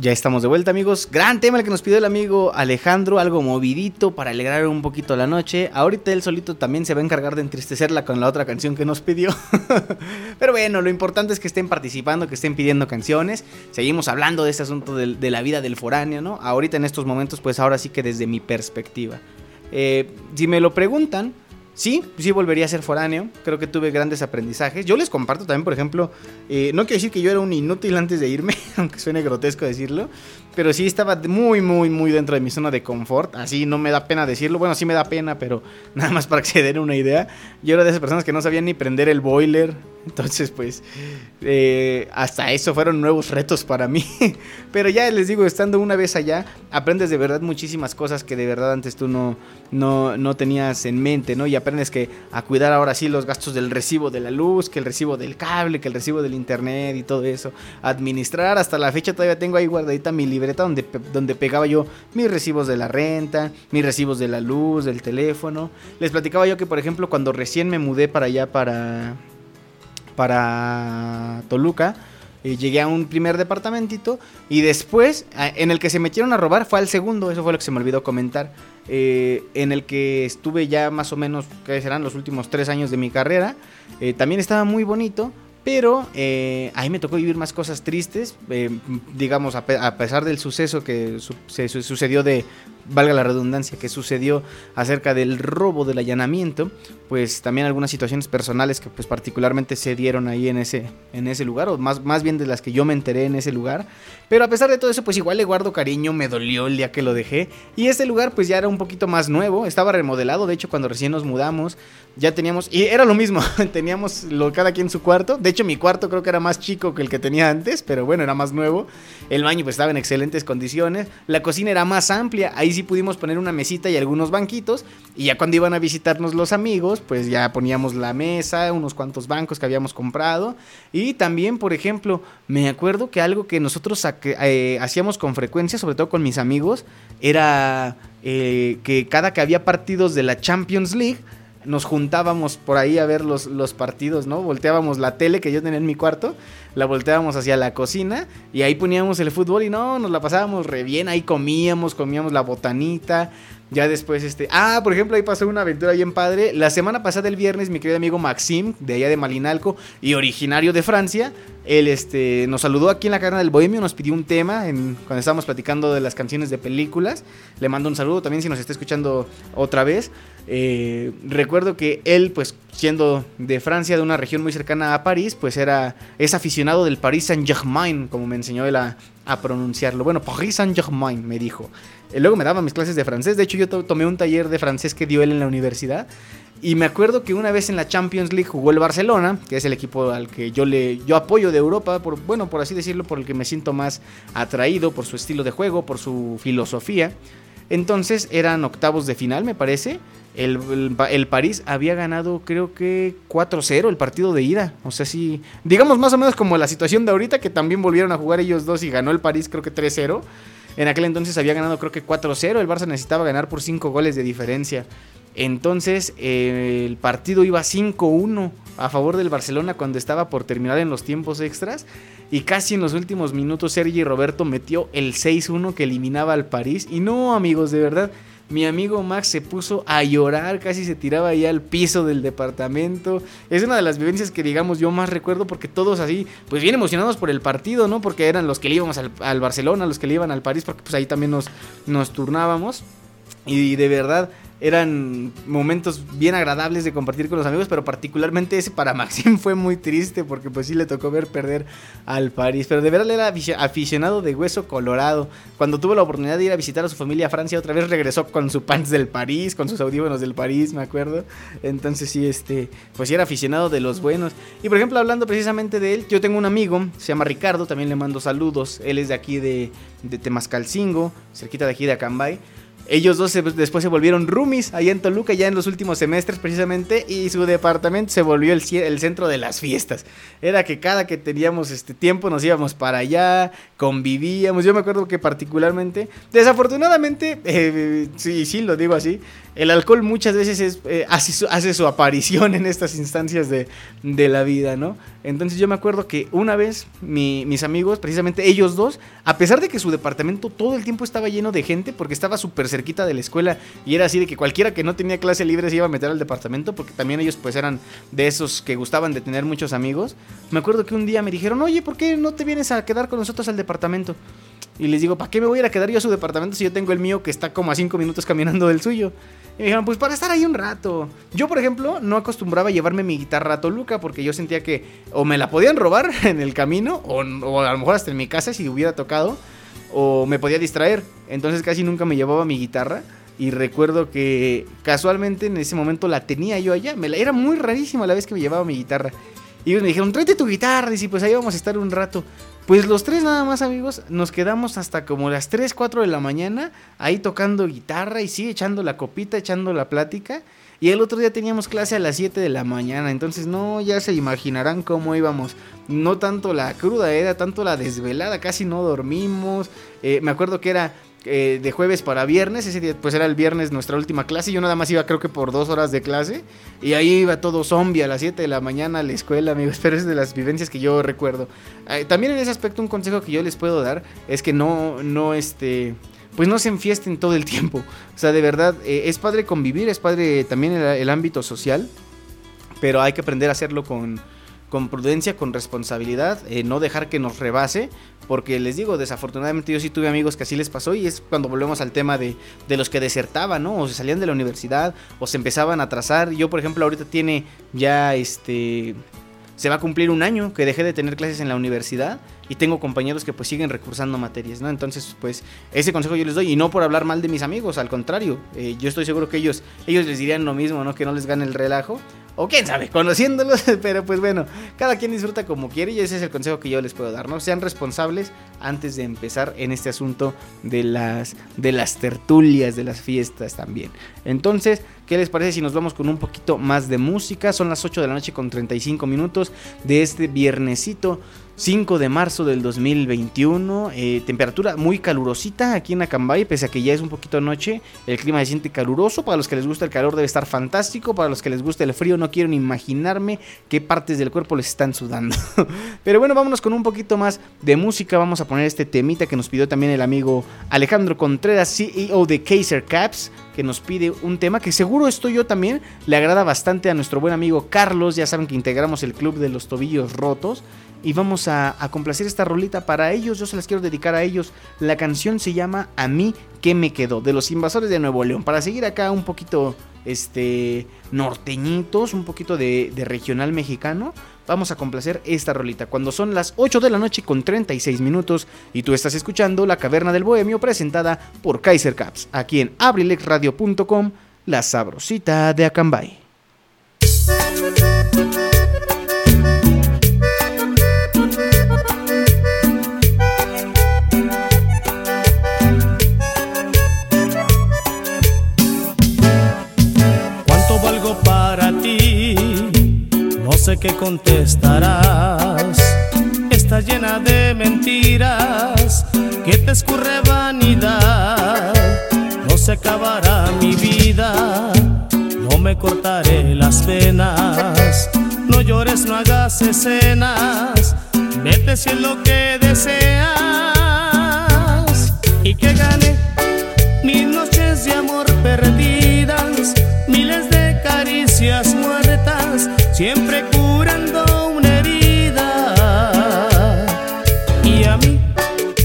Ya estamos de vuelta, amigos. Gran tema el que nos pidió el amigo Alejandro, algo movidito para alegrar un poquito la noche. Ahorita él solito también se va a encargar de entristecerla con la otra canción que nos pidió. Pero bueno, lo importante es que estén participando, que estén pidiendo canciones. Seguimos hablando de este asunto de, de la vida del foráneo, ¿no? Ahorita en estos momentos, pues ahora sí que desde mi perspectiva. Eh, si me lo preguntan, Sí, sí volvería a ser foráneo. Creo que tuve grandes aprendizajes. Yo les comparto también, por ejemplo, eh, no quiero decir que yo era un inútil antes de irme, aunque suene grotesco decirlo, pero sí estaba muy, muy, muy dentro de mi zona de confort. Así no me da pena decirlo. Bueno, sí me da pena, pero nada más para que se den una idea. Yo era de esas personas que no sabían ni prender el boiler. Entonces, pues, eh, hasta eso fueron nuevos retos para mí. Pero ya les digo, estando una vez allá, aprendes de verdad muchísimas cosas que de verdad antes tú no, no, no tenías en mente, ¿no? Y aprendes que a cuidar ahora sí los gastos del recibo de la luz, que el recibo del cable, que el recibo del internet y todo eso. Administrar, hasta la fecha todavía tengo ahí guardadita mi libreta donde, donde pegaba yo mis recibos de la renta, mis recibos de la luz, del teléfono. Les platicaba yo que, por ejemplo, cuando recién me mudé para allá, para para Toluca. eh, llegué a un primer departamentito y después en el que se metieron a robar fue al segundo, eso fue lo que se me olvidó comentar, eh, en el que estuve ya más o menos, que serán los últimos tres años de mi carrera, eh, también estaba muy bonito. Pero eh, ahí me tocó vivir más cosas tristes, eh, digamos, a, pe- a pesar del suceso que se su- sucedió de, valga la redundancia, que sucedió acerca del robo del allanamiento, pues también algunas situaciones personales que pues particularmente se dieron ahí en ese, en ese lugar, o más, más bien de las que yo me enteré en ese lugar. Pero a pesar de todo eso, pues igual le guardo cariño, me dolió el día que lo dejé. Y este lugar pues ya era un poquito más nuevo, estaba remodelado, de hecho cuando recién nos mudamos, ya teníamos, y era lo mismo, teníamos lo, cada quien su cuarto. De hecho mi cuarto creo que era más chico que el que tenía antes, pero bueno, era más nuevo. El baño pues estaba en excelentes condiciones, la cocina era más amplia, ahí sí pudimos poner una mesita y algunos banquitos. Y ya cuando iban a visitarnos los amigos, pues ya poníamos la mesa, unos cuantos bancos que habíamos comprado. Y también, por ejemplo, me acuerdo que algo que nosotros eh, hacíamos con frecuencia, sobre todo con mis amigos, era eh, que cada que había partidos de la Champions League, nos juntábamos por ahí a ver los, los partidos, ¿no? Volteábamos la tele que yo tenía en mi cuarto, la volteábamos hacia la cocina y ahí poníamos el fútbol y no, nos la pasábamos re bien, ahí comíamos, comíamos la botanita. Ya después, este. Ah, por ejemplo, ahí pasó una aventura bien padre. La semana pasada, el viernes, mi querido amigo Maxim, de allá de Malinalco y originario de Francia, él este, nos saludó aquí en la carne del Bohemio, nos pidió un tema en, cuando estábamos platicando de las canciones de películas. Le mando un saludo también si nos está escuchando otra vez. Eh, recuerdo que él, pues siendo de Francia, de una región muy cercana a París, pues era es aficionado del Paris Saint-Germain, como me enseñó él a, pronunciarlo. Bueno, Paris Saint-Germain me dijo. Y luego me daba mis clases de francés. De hecho, yo to- tomé un taller de francés que dio él en la universidad. Y me acuerdo que una vez en la Champions League jugó el Barcelona, que es el equipo al que yo le yo apoyo de Europa, por, bueno, por así decirlo, por el que me siento más atraído, por su estilo de juego, por su filosofía. Entonces eran octavos de final, me parece. El, el, París había ganado, creo que 4-0 el partido de ida. O sea, sí, digamos más o menos como la situación de ahorita, que también volvieron a jugar ellos dos y ganó el París, creo que 3-0. En aquel entonces había ganado, creo que 4-0. El Barça necesitaba ganar por 5 goles de diferencia. Entonces, eh, el partido iba 5-1 a favor del Barcelona cuando estaba por terminar en los tiempos extras. Y casi en los últimos minutos, Sergi Roberto metió el 6-1 que eliminaba al París. Y no, amigos, de verdad. Mi amigo Max se puso a llorar, casi se tiraba ahí al piso del departamento. Es una de las vivencias que, digamos, yo más recuerdo porque todos así, pues bien emocionados por el partido, ¿no? Porque eran los que le íbamos al, Barcelona, los que le iban al París, porque pues ahí también nos, nos turnábamos. Y de verdad, eran momentos bien agradables de compartir con los amigos, pero particularmente ese para Maxim fue muy triste porque pues sí le tocó ver perder al París, pero de verdad era aficio- aficionado de hueso colorado. Cuando tuvo la oportunidad de ir a visitar a su familia a Francia otra vez regresó con su pants del París, con sus audífonos del París, me acuerdo. Entonces sí, este, pues sí era aficionado de los buenos. Y por ejemplo, hablando precisamente de él, yo tengo un amigo, se llama Ricardo, también le mando saludos. Él es de aquí de, de Temascalcingo, cerquita de aquí de Acambay. Ellos dos después se volvieron roomies allá en Toluca, ya en los últimos semestres precisamente, y su departamento se volvió el centro de las fiestas. Era que cada que teníamos este tiempo nos íbamos para allá, convivíamos. Yo me acuerdo que particularmente, desafortunadamente, eh, sí, sí, lo digo así, el alcohol muchas veces es, eh, hace, su, aparición en estas instancias de, de la vida, ¿no? Entonces yo me acuerdo que una vez mi- mis amigos, precisamente ellos dos, a pesar de que su departamento todo el tiempo estaba lleno de gente, porque estaba súper cerquita de la escuela y era así de que cualquiera que no tenía clase libre se iba a meter al departamento, porque también ellos pues eran de esos que gustaban de tener muchos amigos, me acuerdo que un día me dijeron, oye, ¿por qué no te vienes a quedar con nosotros al departamento? Y les digo, ¿para qué me voy a ir a quedar yo a su departamento si yo tengo el mío que está como a cinco minutos caminando del suyo? Y me dijeron, pues para estar ahí un rato. Yo, por ejemplo, no acostumbraba llevarme mi guitarra a Toluca porque yo sentía que o me la podían robar en el camino o, a lo mejor hasta en mi casa si hubiera tocado o me podía distraer. Entonces casi nunca me llevaba mi guitarra. Y recuerdo que casualmente en ese momento la tenía yo allá. Me la, era muy rarísima la vez que me llevaba mi guitarra. Y ellos me dijeron, tráete tu guitarra. Y pues ahí vamos a estar un rato. Pues los tres nada más amigos, nos quedamos hasta como las 3, 4 de la mañana ahí tocando guitarra y sí, echando la copita, echando la plática. Y el otro día teníamos clase a las 7 de la mañana, entonces no, ya se imaginarán cómo íbamos. No tanto la cruda, era tanto la desvelada, casi no dormimos. Eh, me acuerdo que era eh, de jueves para viernes, ese día pues era el viernes nuestra última clase, yo nada más iba creo que por dos horas de clase y ahí iba todo zombie a las 7 de la mañana a la escuela, amigos, pero es de las vivencias que yo recuerdo. Eh, también en ese aspecto un consejo que yo les puedo dar es que no, no este pues no se enfiesten todo el tiempo. O sea, de verdad, eh, es padre convivir, es padre también el, el ámbito social, pero hay que aprender a hacerlo con, con prudencia, con responsabilidad, eh, no dejar que nos rebase, porque les digo, desafortunadamente yo sí tuve amigos que así les pasó y es cuando volvemos al tema de, de los que desertaban, ¿no? O se salían de la universidad o se empezaban a atrasar. Yo, por ejemplo, ahorita tiene ya este... Se va a cumplir un año que dejé de tener clases en la universidad y tengo compañeros que pues siguen recursando materias, ¿no? Entonces, pues ese consejo yo les doy y no por hablar mal de mis amigos, al contrario, eh, yo estoy seguro que ellos, ellos les dirían lo mismo, ¿no? Que no les gane el relajo. O quién sabe, conociéndolos, pero pues bueno, cada quien disfruta como quiere y ese es el consejo que yo les puedo dar, ¿no? Sean responsables antes de empezar en este asunto de las, de las tertulias, de las fiestas también. Entonces, ¿qué les parece si nos vamos con un poquito más de música? Son las 8 de la noche con 35 minutos de este viernesito 5 de marzo del 2021. eh, temperatura muy calurosita aquí en Acambay, pese a que ya es un poquito noche. El clima se siente caluroso. Para los que les gusta el calor debe estar fantástico. Para los que les gusta el frío no quiero imaginarme qué partes del cuerpo les están sudando. Pero bueno, vámonos con un poquito más de música. Vamos a poner este temita que nos pidió también el amigo Alejandro Contreras, CEO de Kaiser Caps, que nos pide un tema que seguro esto yo también le agrada bastante a nuestro buen amigo Carlos. Ya saben que integramos el club de los tobillos rotos. Y vamos a, complacer esta rolita para ellos. Yo se las quiero dedicar a ellos. La canción se llama A mí que me quedó. De los invasores de Nuevo León. Para seguir acá un poquito este norteñitos. Un poquito de, de regional mexicano. Vamos a complacer esta rolita. Cuando son las 8 de la noche con 36 minutos. Y tú estás escuchando La Caverna del Bohemio. Presentada por Kaiser Caps. Aquí en abrilexradio.com. La sabrosita de Acambay. Sé contestarás. Estás llena de mentiras que te escurre vanidad. No se acabará mi vida, no me cortaré las venas. No llores, no hagas escenas. Vete si es lo que deseas y que gane mil noches de amor perdidas, miles de siempre curando una herida. Y a mí,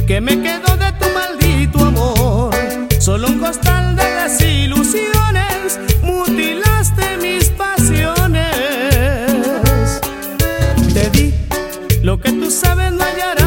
que me quedo de tu maldito amor, solo un costal de desilusiones, mutilaste mis pasiones. Te di lo que tú sabes no hallarás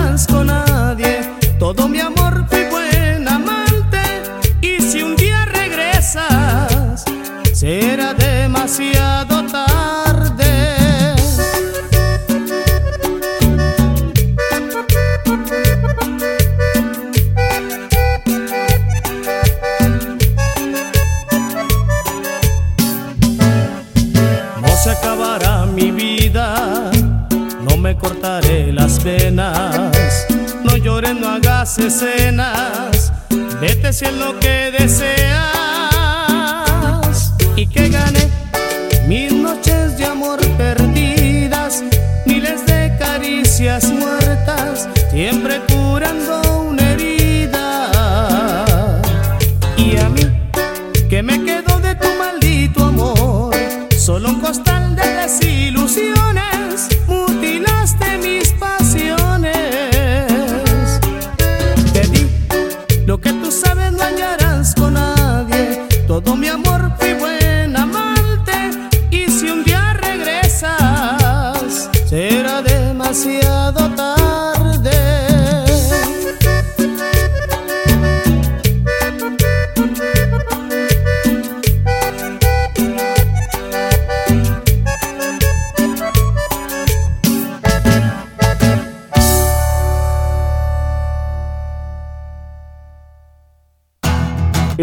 no llores, no hagas escenas, vete si es lo que deseas. Y que gane mil noches de amor perdidas, miles de caricias muertas, siempre curando una herida. Y a mí, que me quedo de tu maldito amor, solo un costal tú sabes no hallarás con nadie, todo mi amor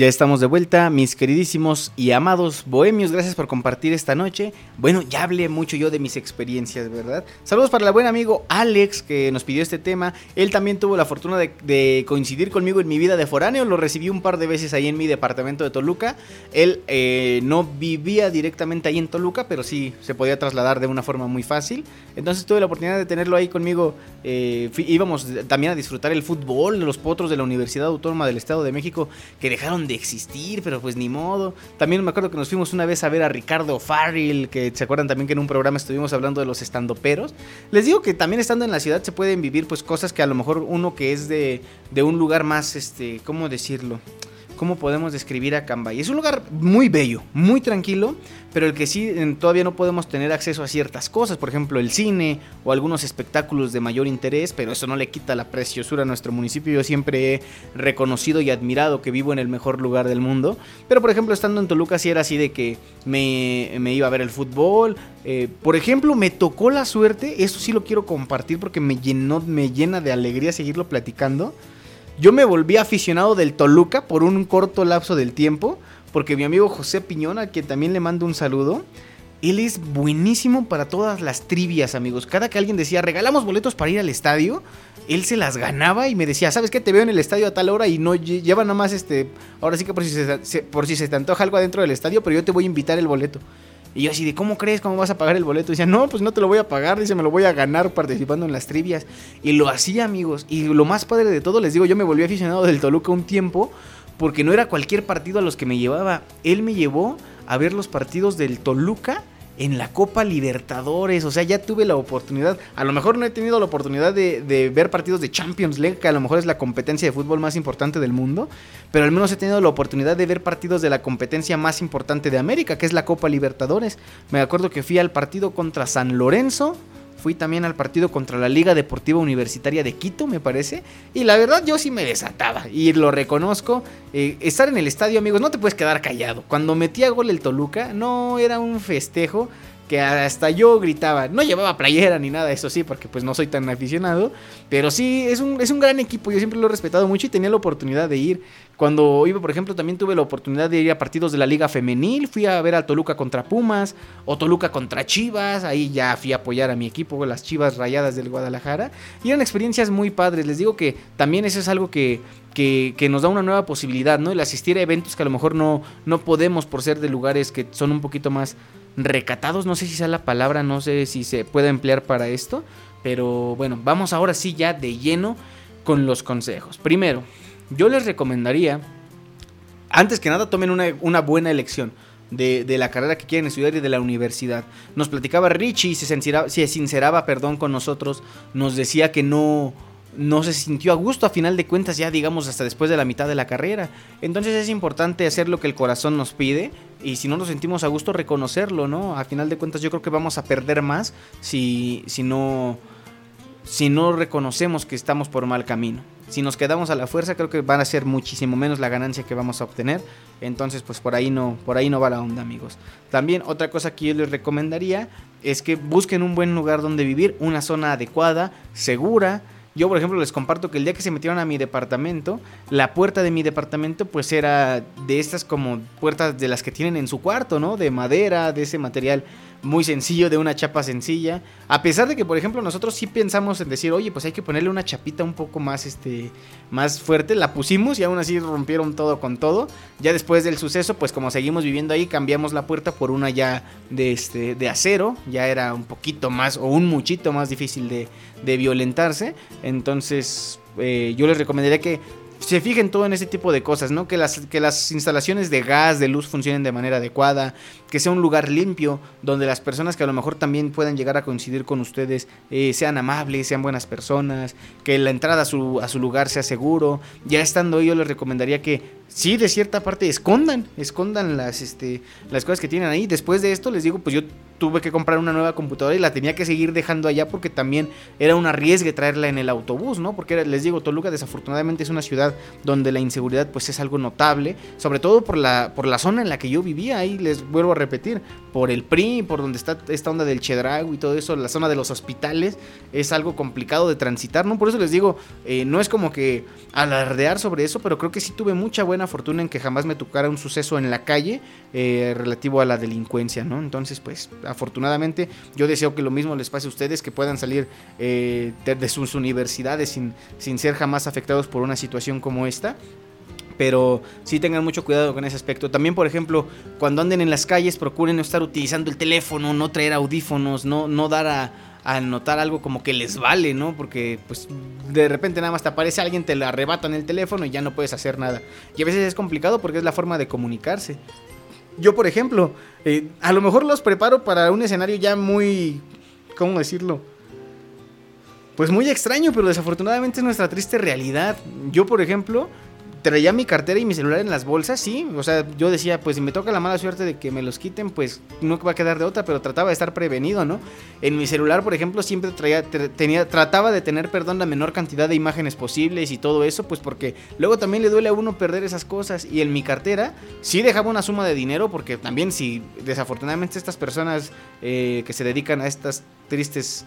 Ya estamos de vuelta, mis queridísimos y amados bohemios. Gracias por compartir esta noche. Bueno, ya hablé mucho yo de mis experiencias, ¿verdad? Saludos para el buen amigo Alex que nos pidió este tema. Él también tuvo la fortuna de, coincidir conmigo en mi vida de foráneo. Lo recibí un par de veces ahí en mi departamento de Toluca. Él eh, no vivía directamente ahí en Toluca, pero sí se podía trasladar de una forma muy fácil. Entonces tuve la oportunidad de tenerlo ahí conmigo. Eh, íbamos también a disfrutar el fútbol, los potros de la Universidad Autónoma del Estado de México que dejaron de existir, pero pues ni modo. También me acuerdo que nos fuimos una vez a ver a Ricardo Farrell, que se acuerdan también que en un programa estuvimos hablando de los estandoperos. Les digo que también estando en la ciudad se pueden vivir pues cosas que a lo mejor uno que es de, de un lugar más, este, ¿cómo decirlo? ¿Cómo podemos describir a Cambay? Es un lugar muy bello, muy tranquilo, pero el que sí todavía no podemos tener acceso a ciertas cosas, por ejemplo el cine o algunos espectáculos de mayor interés, pero eso no le quita la preciosura a nuestro municipio. Yo siempre he reconocido y admirado que vivo en el mejor lugar del mundo, pero por ejemplo estando en Toluca sí era así de que me, iba a ver el fútbol. eh, por ejemplo, me tocó la suerte, esto sí lo quiero compartir porque me llenó, me llena de alegría seguirlo platicando. Yo me volví aficionado del Toluca por un corto lapso del tiempo porque mi amigo José Piñona, que también le mando un saludo, él es buenísimo para todas las trivias, amigos. Cada que alguien decía, regalamos boletos para ir al estadio, él se las ganaba y me decía, ¿sabes qué? Te veo en el estadio a tal hora y no lle- lleva nada más este. Ahora sí que por si, se- por si se te antoja algo adentro del estadio, pero yo te voy a invitar el boleto. Y yo así de, ¿cómo crees? ¿Cómo vas a pagar el boleto? Y no, pues no te lo voy a pagar, dice, me lo voy a ganar participando en las trivias. Y lo hacía, amigos. Y lo más padre de todo, les digo, yo me volví aficionado del Toluca un tiempo, porque no era cualquier partido a los que me llevaba. Él me llevó a ver los partidos del Toluca en la Copa Libertadores. O sea, ya tuve la oportunidad. A lo mejor no he tenido la oportunidad de, ver partidos de Champions League, que a lo mejor es la competencia de fútbol más importante del mundo. Pero al menos he tenido la oportunidad de ver partidos de la competencia más importante de América, que es la Copa Libertadores. Me acuerdo que fui al partido contra San Lorenzo. Fui también al partido contra la Liga Deportiva Universitaria de Quito, me parece. Y la verdad yo sí me desataba. Y lo reconozco. Eh, estar en el estadio, amigos, no te puedes quedar callado. Cuando metía gol el Toluca, no era un festejo que hasta yo gritaba. No llevaba playera ni nada, eso sí, porque pues no soy tan aficionado. Pero sí, es un, es un gran equipo. Yo siempre lo he respetado mucho y tenía la oportunidad de ir. Cuando iba, por ejemplo, también tuve la oportunidad de ir a partidos de la Liga Femenil. Fui a ver al Toluca contra Pumas o Toluca contra Chivas. Ahí ya fui a apoyar a mi equipo, las Chivas Rayadas del Guadalajara. Y eran experiencias muy padres. Les digo que también eso es algo que, que, que nos da una nueva posibilidad, ¿no? El asistir a eventos que a lo mejor no, no podemos por ser de lugares que son un poquito más recatados. No sé si sea la palabra, no sé si se puede emplear para esto. Pero bueno, vamos ahora sí ya de lleno con los consejos. Primero, yo les recomendaría, antes que nada, tomen una, buena elección. De, la carrera que quieren estudiar y de la universidad. Nos platicaba Richie, se sinceraba, se sinceraba perdón, con nosotros, nos decía que no, no se sintió a gusto a final de cuentas ya digamos hasta después de la mitad de la carrera. Entonces es importante hacer lo que el corazón nos pide y si no nos sentimos a gusto reconocerlo, ¿no? A final de cuentas yo creo que vamos a perder más si, si no si no reconocemos que estamos por mal camino. Si nos quedamos a la fuerza, creo que van a ser muchísimo menos la ganancia que vamos a obtener. Entonces, pues por ahí no, por ahí no va la onda, amigos. También otra cosa que yo les recomendaría es que busquen un buen lugar donde vivir, una zona adecuada, segura. Yo, por ejemplo, les comparto que el día que se metieron a mi departamento, la puerta de mi departamento pues era de estas como puertas de las que tienen en su cuarto, ¿no? De madera, de ese material muy sencillo, de una chapa sencilla. A pesar de que, por ejemplo, nosotros sí pensamos en decir, oye, pues hay que ponerle una chapita un poco más, este, más fuerte. La pusimos y aún así rompieron todo con todo. Ya después del suceso, pues como seguimos viviendo ahí, cambiamos la puerta por una ya de, este, de acero. Ya era un poquito más o un muchito más difícil de, de violentarse. Entonces, eh, yo les recomendaría que se fijen todo en ese tipo de cosas, ¿no? Que las, que las instalaciones de gas, de luz funcionen de manera adecuada, que sea un lugar limpio, donde las personas que a lo mejor también puedan llegar a coincidir con ustedes eh, sean amables, sean buenas personas, que la entrada a su, a su lugar sea seguro. Ya estando ahí, yo les recomendaría que sí, de cierta parte, escondan, escondan las, este, las cosas que tienen ahí. Después de esto, les digo, pues yo tuve que comprar una nueva computadora y la tenía que seguir dejando allá porque también era un arriesgue traerla en el autobús, ¿no? Porque les digo, Toluca desafortunadamente es una ciudad donde la inseguridad pues es algo notable, sobre todo por la, por la zona en la que yo vivía, ahí les vuelvo a repetir, por el PRI, por donde está esta onda del Chedrago y todo eso, la zona de los hospitales, es algo complicado de transitar, ¿no? Por eso les digo, eh, no es como que alardear sobre eso, pero creo que sí tuve mucha buena fortuna en que jamás me tocara un suceso en la calle eh, relativo a la delincuencia, ¿no? Entonces, pues, afortunadamente, yo deseo que lo mismo les pase a ustedes, que puedan salir eh, de sus universidades sin, sin ser jamás afectados por una situación como esta. Pero sí tengan mucho cuidado con ese aspecto. También, por ejemplo, cuando anden en las calles, procuren no estar utilizando el teléfono, no traer audífonos, no, no dar a, a notar algo como que les vale, ¿no? Porque pues de repente nada más te aparece alguien, te le arrebatan el teléfono y ya no puedes hacer nada. Y a veces es complicado porque es la forma de comunicarse. Yo, por ejemplo, eh, a lo mejor los preparo para un escenario ya muy... ¿Cómo decirlo? Pues muy extraño, pero desafortunadamente es nuestra triste realidad. Yo, por ejemplo, traía mi cartera y mi celular en las bolsas, sí. O sea, yo decía, pues si me toca la mala suerte de que me los quiten, pues no va a quedar de otra, pero trataba de estar prevenido, ¿no? En mi celular, por ejemplo, siempre traía, tra- tenía, trataba de tener, perdón, la menor cantidad de imágenes posibles y todo eso, pues porque luego también le duele a uno perder esas cosas. Y en mi cartera sí dejaba una suma de dinero, porque también si desafortunadamente estas personas eh, que se dedican a estas tristes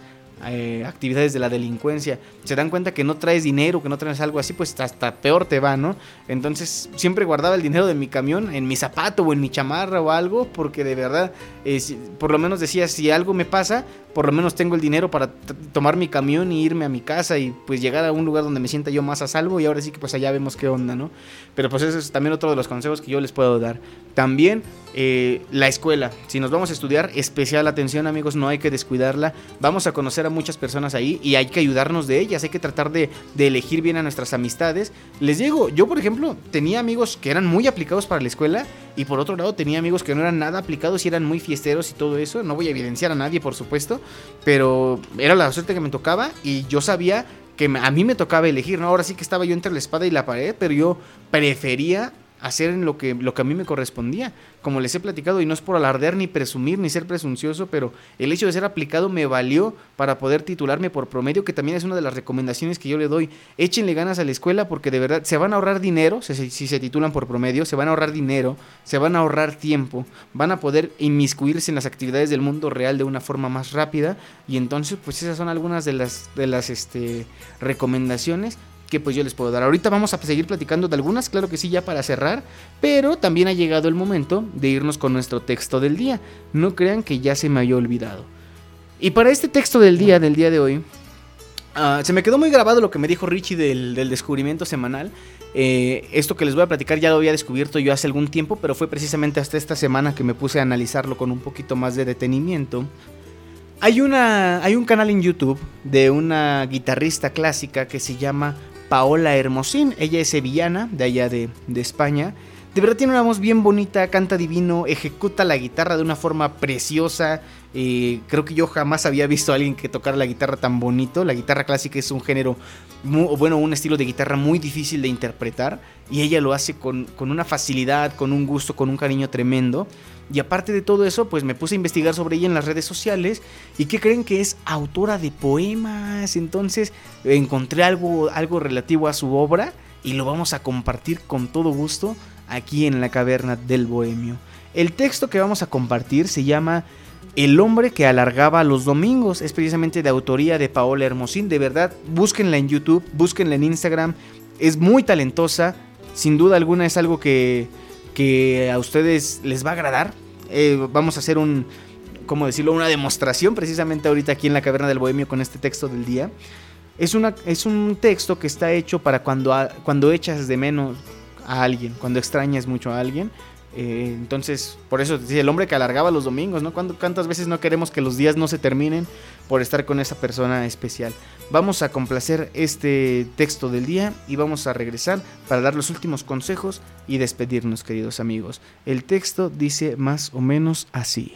eh, actividades de la delincuencia, se dan cuenta que no traes dinero, que no traes algo así, pues hasta peor te va, ¿no? Entonces siempre guardaba el dinero de mi camión en mi zapato o en mi chamarra o algo, porque de verdad, eh, por lo menos decía, si algo me pasa, por lo menos tengo el dinero para tomar mi camión y irme a mi casa y pues llegar a un lugar donde me sienta yo más a salvo y ahora sí que pues allá vemos qué onda, ¿no? Pero pues ese es también otro de los consejos que yo les puedo dar. También eh, la escuela, si nos vamos a estudiar, especial atención amigos, no hay que descuidarla, vamos a conocer a muchas personas ahí y hay que ayudarnos de ellas, hay que tratar de, elegir bien a nuestras amistades. Les digo, yo por ejemplo tenía amigos que eran muy aplicados para la escuela y por otro lado tenía amigos que no eran nada aplicados y eran muy fiesteros y todo eso, no voy a evidenciar a nadie por supuesto, pero era la suerte que me tocaba y yo sabía que a mí me tocaba elegir, ¿no? Ahora sí que estaba yo entre la espada y la pared, pero yo prefería hacer lo que, lo que a mí me correspondía. Como les he platicado, y no es por alardear ni presumir ni ser presuncioso, pero el hecho de ser aplicado me valió para poder titularme por promedio, que también es una de las recomendaciones que yo le doy. Échenle ganas a la escuela porque de verdad se van a ahorrar dinero, si, si se titulan por promedio, se van a ahorrar dinero, se van a ahorrar tiempo, van a poder inmiscuirse en las actividades del mundo real de una forma más rápida y entonces pues esas son algunas de las, de las este, recomendaciones que pues yo les puedo dar. Ahorita vamos a seguir platicando de algunas, claro que sí, ya para cerrar, pero también ha llegado el momento de irnos con nuestro texto del día. No crean que ya se me había olvidado. Y para este texto del día, del día de hoy, ah, se me quedó muy grabado lo que me dijo Richie del, descubrimiento semanal. Eh, esto que les voy a platicar ya lo había descubierto yo hace algún tiempo, pero fue precisamente hasta esta semana que me puse a analizarlo con un poquito más de detenimiento. Hay, una, hay un canal en YouTube de una guitarrista clásica que se llama Paola Hermosín. Ella es sevillana, de allá de, España. De verdad tiene una voz bien bonita, canta divino, ejecuta la guitarra de una forma preciosa. Eh, creo que yo jamás había visto a alguien que tocara la guitarra tan bonito. La guitarra clásica es un género, bueno, un estilo de guitarra muy difícil de interpretar. Y ella lo hace con, con una facilidad, con un gusto, con un cariño tremendo. Y aparte de todo eso, pues me puse a investigar sobre ella en las redes sociales. ¿Y qué creen que es autora de poemas? Entonces encontré algo, algo relativo a su obra y lo vamos a compartir con todo gusto aquí en la caverna del bohemio. El texto que vamos a compartir se llama El hombre que alargaba los domingos. Es precisamente de autoría de Paola Hermosín. De verdad, búsquenla en YouTube, búsquenla en Instagram. Es muy talentosa. Sin duda alguna es algo que que a ustedes les va a agradar. Eh, vamos a hacer un, ¿cómo decirlo? Una demostración precisamente ahorita aquí en la Caverna del Bohemio con este texto del día. Es, una, es un texto que está hecho para cuando, cuando echas de menos a alguien, cuando extrañas mucho a alguien. Eh, entonces, por eso decía el hombre que alargaba los domingos, ¿no? ¿Cuántas veces no queremos que los días no se terminen por estar con esa persona especial? Vamos a complacer este texto del día y vamos a regresar para dar los últimos consejos y despedirnos, queridos amigos. El texto dice más o menos así.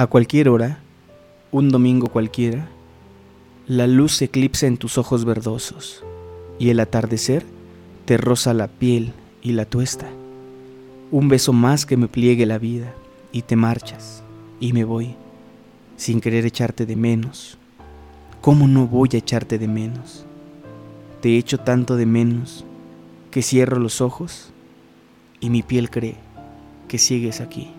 A cualquier hora, un domingo cualquiera, la luz se eclipsa en tus ojos verdosos y el atardecer te roza la piel y la tuesta. Un beso más que me pliegue la vida y te marchas y me voy sin querer echarte de menos. ¿Cómo no voy a echarte de menos? Te echo tanto de menos que cierro los ojos y mi piel cree que sigues aquí.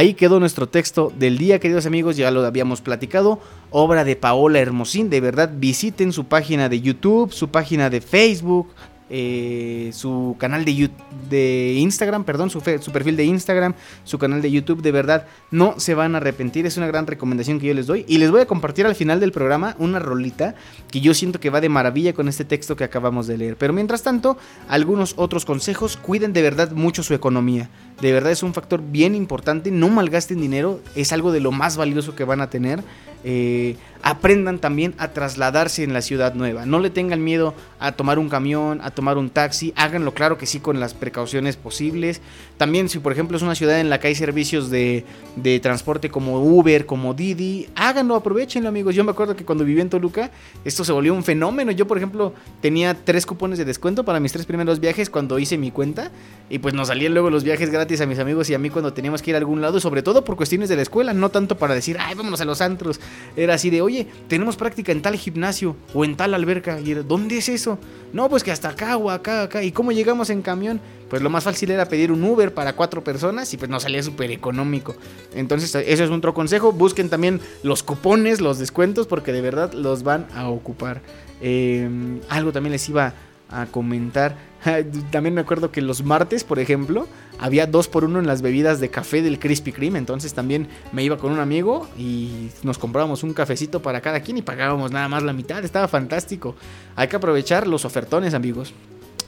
Ahí quedó nuestro texto del día, queridos amigos, ya lo habíamos platicado. Obra de Paola Hermosín, de verdad visiten su página de YouTube, su página de Facebook, eh, su canal de, de Instagram, perdón, su, perfil de Instagram, su canal de YouTube, de verdad, no se van a arrepentir, es una gran recomendación que yo les doy. Y les voy a compartir al final del programa una rolita que yo siento que va de maravilla con este texto que acabamos de leer. Pero mientras tanto, algunos otros consejos, cuiden de verdad mucho su economía. De verdad es un factor bien importante, no malgasten dinero, es algo de lo más valioso que van a tener. eh, aprendan también a trasladarse en la ciudad nueva. No le tengan miedo a tomar un camión, a tomar un taxi, háganlo claro que sí con las precauciones posibles. También si por ejemplo es una ciudad en la que hay servicios de, de transporte como Uber, como Didi, háganlo, aprovechenlo amigos. Yo me acuerdo que cuando viví en Toluca esto se volvió un fenómeno. Yo por ejemplo tenía tres cupones de descuento para mis tres primeros viajes cuando hice mi cuenta y pues nos salían luego los viajes gratis a mis amigos y a mí cuando teníamos que ir a algún lado, sobre todo por cuestiones de la escuela, no tanto para decir, ay, vámonos a los antros. Era así de, oye, tenemos práctica en tal gimnasio o en tal alberca. Y era, ¿dónde es eso? No, pues que hasta acá o acá, acá. ¿Y cómo llegamos en camión? Pues lo más fácil era pedir un Uber para cuatro personas y pues nos salía súper económico. Entonces, eso es otro consejo. Busquen también los cupones, los descuentos, porque de verdad los van a ocupar. Eh, algo también les iba a comentar. También me acuerdo que los martes, por ejemplo, había dos por uno en las bebidas de café del Krispy Kreme. Entonces también me iba con un amigo y nos comprábamos un cafecito para cada quien y pagábamos nada más la mitad. Estaba fantástico. Hay que aprovechar los ofertones, amigos.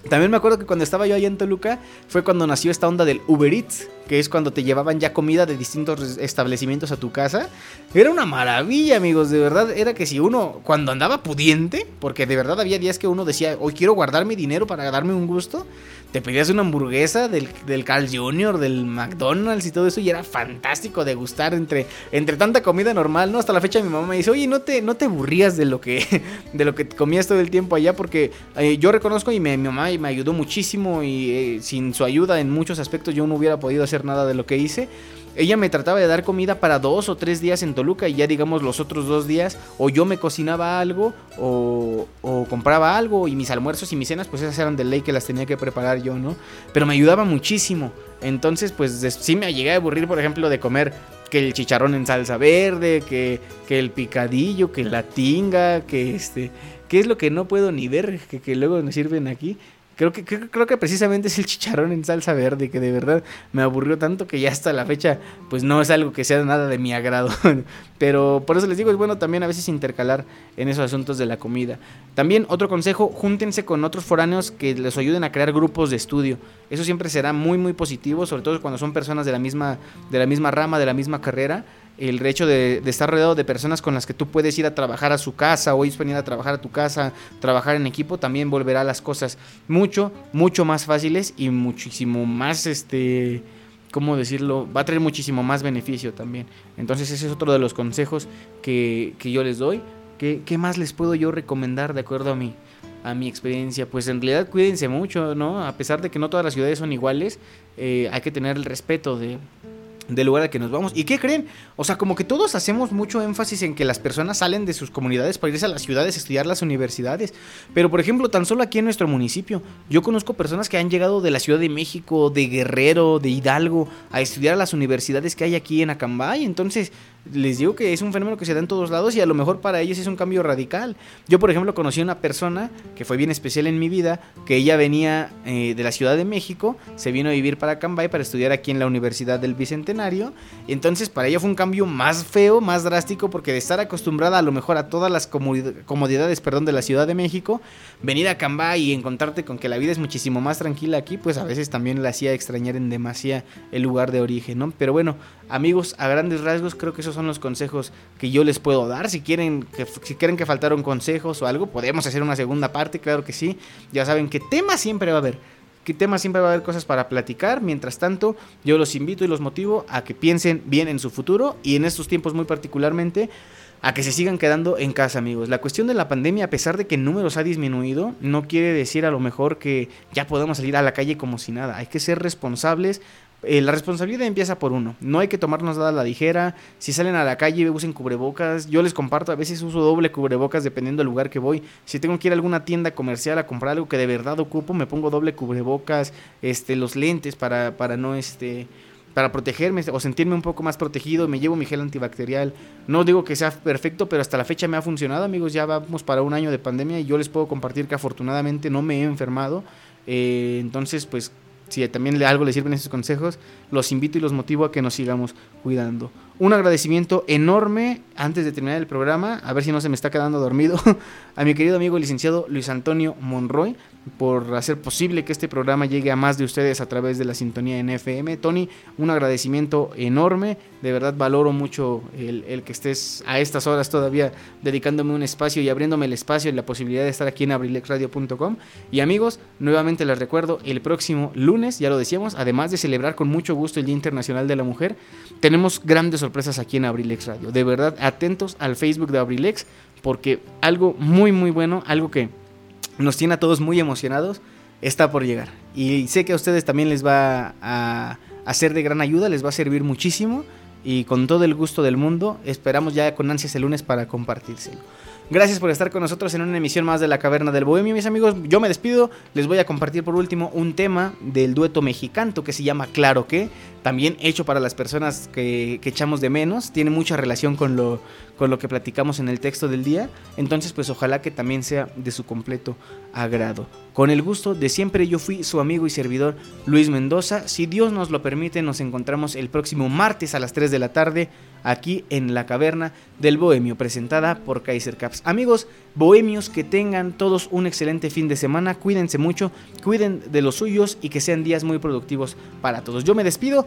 También me acuerdo que cuando estaba yo allá en Toluca fue cuando nació esta onda del Uber Eats, que es cuando te llevaban ya comida de distintos establecimientos a tu casa. Era una maravilla, amigos, de verdad. Era que si uno, cuando andaba pudiente, porque de verdad había días que uno decía, hoy quiero guardar mi dinero para darme un gusto, te pedías una hamburguesa del, del Carl Jr., del McDonald's y todo eso, y era fantástico degustar entre, entre tanta comida normal, ¿no? Hasta la fecha mi mamá me dice, oye, no te, no te aburrías de lo que, de lo que comías todo el tiempo allá, porque eh, yo reconozco y mi mamá me ayudó muchísimo y eh, sin su ayuda en muchos aspectos yo no hubiera podido hacer nada de lo que hice. Ella me trataba de dar comida para dos o tres días en Toluca y ya digamos los otros dos días o yo me cocinaba algo o, o, compraba algo y mis almuerzos y mis cenas pues esas eran de ley que las tenía que preparar yo, ¿no? Pero me ayudaba muchísimo. Entonces pues sí me llegué a aburrir por ejemplo de comer que el chicharrón en salsa verde, que, que el picadillo, que la tinga, que este... ¿Qué es lo que no puedo ni ver que, que luego me sirven aquí? Creo que, creo, creo, que precisamente es el chicharrón en salsa verde, que de verdad me aburrió tanto que ya hasta la fecha, pues no es algo que sea nada de mi agrado. Pero por eso les digo, es bueno también a veces intercalar en esos asuntos de la comida. También otro consejo, júntense con otros foráneos que les ayuden a crear grupos de estudio. Eso siempre será muy muy positivo, sobre todo cuando son personas de la misma, de la misma rama, de la misma carrera el hecho de, estar rodeado de personas con las que tú puedes ir a trabajar a su casa o venir a trabajar a tu casa, trabajar en equipo, también volverá las cosas mucho, mucho más fáciles y muchísimo más, este, ¿cómo decirlo? Va a traer muchísimo más beneficio también. Entonces ese es otro de los consejos que, que yo les doy. ¿Qué, ¿Qué, más les puedo yo recomendar de acuerdo a mi, a mi experiencia? Pues en realidad cuídense mucho, ¿no? A pesar de que no todas las ciudades son iguales, eh, hay que tener el respeto de del lugar al que nos vamos. ¿Y qué creen? O sea, como que todos hacemos mucho énfasis en que las personas salen de sus comunidades para irse a las ciudades a estudiar las universidades. Pero, por ejemplo, tan solo aquí en nuestro municipio, yo conozco personas que han llegado de la Ciudad de México, de Guerrero, de Hidalgo, a estudiar a las universidades que hay aquí en Acambay. Entonces, les digo que es un fenómeno que se da en todos lados y a lo mejor para ellos es un cambio radical. Yo, por ejemplo, conocí a una persona que fue bien especial en mi vida, que ella venía eh, de la Ciudad de México, se vino a vivir para Cambay para estudiar aquí en la Universidad del Bicentenario. Entonces, para ella fue un cambio más feo, más drástico, porque de estar acostumbrada a lo mejor a todas las comodidades perdón, de la Ciudad de México, venir a Cambay y encontrarte con que la vida es muchísimo más tranquila aquí, pues a veces también la hacía extrañar en demasía el lugar de origen, ¿no? Pero bueno, amigos, a grandes rasgos creo que eso son los consejos que yo les puedo dar. Si quieren que, si quieren que faltaron consejos o algo, podemos hacer una segunda parte, claro que sí. Ya saben que tema siempre va a haber. Que tema siempre va a haber cosas para platicar. Mientras tanto, yo los invito y los motivo a que piensen bien en su futuro y en estos tiempos muy particularmente a que se sigan quedando en casa, amigos. La cuestión de la pandemia, a pesar de que en números ha disminuido, no quiere decir a lo mejor que ya podemos salir a la calle como si nada. Hay que ser responsables, eh, la responsabilidad empieza por uno. No hay que tomarnos nada a la ligera. Si salen a la calle, usen cubrebocas. Yo les comparto, a veces uso doble cubrebocas dependiendo del lugar que voy. Si tengo que ir a alguna tienda comercial a comprar algo que de verdad ocupo, me pongo doble cubrebocas, este, los lentes para, para no este para protegerme o sentirme un poco más protegido, me llevo mi gel antibacterial. No digo que sea perfecto, pero hasta la fecha me ha funcionado, amigos. Ya vamos para un año de pandemia y yo les puedo compartir que afortunadamente no me he enfermado. Eh, entonces, pues si también le- algo les sirven esos consejos, los invito y los motivo a que nos sigamos cuidando. Un agradecimiento enorme antes de terminar el programa, a ver si no se me está quedando dormido, a mi querido amigo licenciado Luis Antonio Monroy por hacer posible que este programa llegue a más de ustedes a través de la sintonía en FM. Tony, un agradecimiento enorme, de verdad valoro mucho el, que estés a estas horas todavía dedicándome un espacio y abriéndome el espacio y la posibilidad de estar aquí en abrilexradio.com. Y amigos, nuevamente les recuerdo, el próximo lunes, ya lo decíamos, además de celebrar con mucho gusto el Día Internacional de la Mujer, tenemos grandes sorpresas aquí en Abrilex Radio. De verdad, atentos al Facebook de Abrilex, porque algo muy, muy bueno, algo que nos tiene a todos muy emocionados, está por llegar. Y sé que a ustedes también les va a, ser de gran ayuda, les va a servir muchísimo. Y con todo el gusto del mundo, esperamos ya con ansias el lunes para compartírselo. Gracias por estar con nosotros en una emisión más de La Caverna del Bohemio, mis amigos. Yo me despido. Les voy a compartir por último un tema del dueto mexicanto que se llama Claro que, también hecho para las personas que, echamos de menos. Tiene mucha relación con lo, con lo que platicamos en el texto del día. Entonces, pues ojalá que también sea de su completo agrado. Con el gusto de siempre, yo fui su amigo y servidor Luis Mendoza. Si Dios nos lo permite, nos encontramos el próximo martes a las 3 de la tarde aquí en la caverna del Bohemio, presentada por Kaiser Caps. Amigos bohemios, que tengan todos un excelente fin de semana, cuídense mucho, cuiden de los suyos y que sean días muy productivos para todos. Yo me despido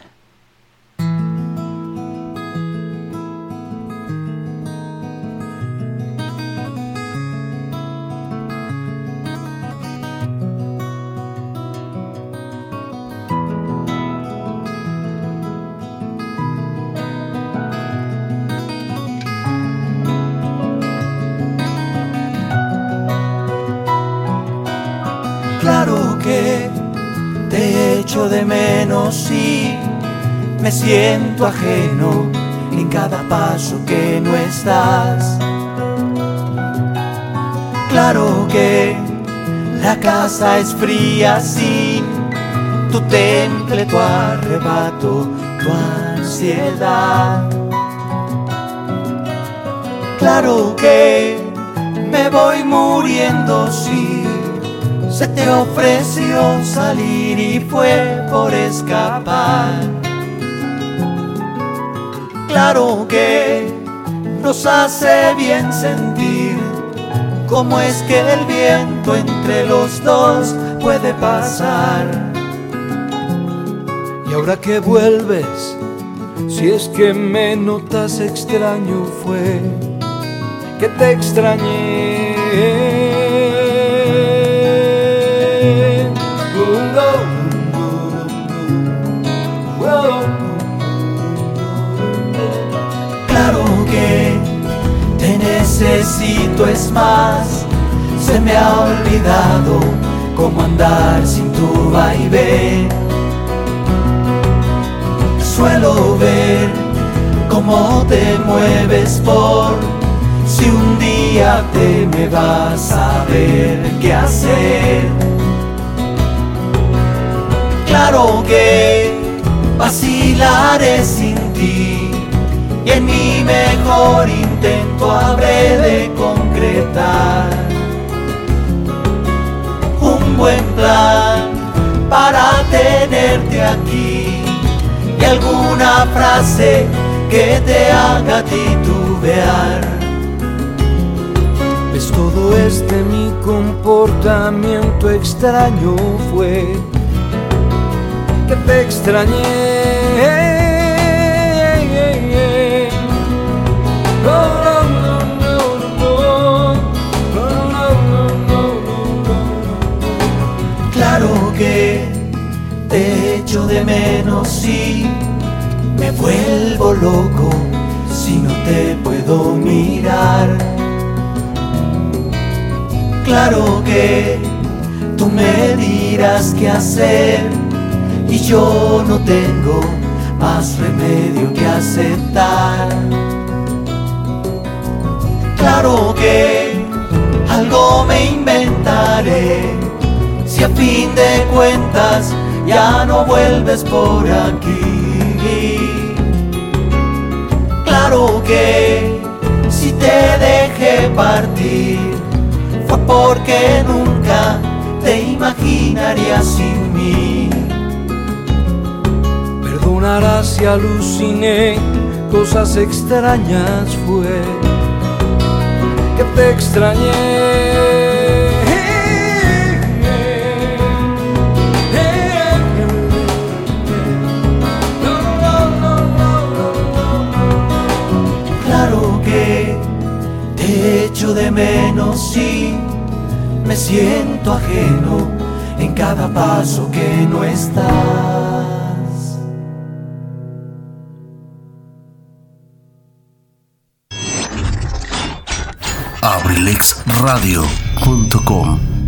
Siento ajeno en cada paso que no estás. Claro que la casa es fría sin tu temple, tu arrebato, tu ansiedad. Claro que me voy muriendo si se te ofreció salir y fue por escapar. Claro que nos hace bien sentir cómo es que el viento entre los dos puede pasar. Y ahora que vuelves, si es que me notas extraño fue que te extrañé. Necesito, es más, se me ha olvidado cómo andar sin tu vaivén. Suelo ver cómo te mueves por si un día te me vas a ver qué hacer. Claro que vacilaré sin ti y en mi mejor intento habré de concretar un buen plan para tenerte aquí y alguna frase que te haga titubear. Pues todo este mi comportamiento extraño fue que te extrañé. De menos y me vuelvo loco si no te puedo mirar. Claro que tú me dirás qué hacer y yo no tengo más remedio que aceptar. Claro que algo me inventaré si a fin de cuentas ya no vuelves por aquí. Claro que si te dejé partir fue porque nunca te imaginarías sin mí. Perdonarás si aluciné, cosas extrañas fue que te extrañé. De menos y me siento ajeno en cada paso que no estás. abrilexradio.com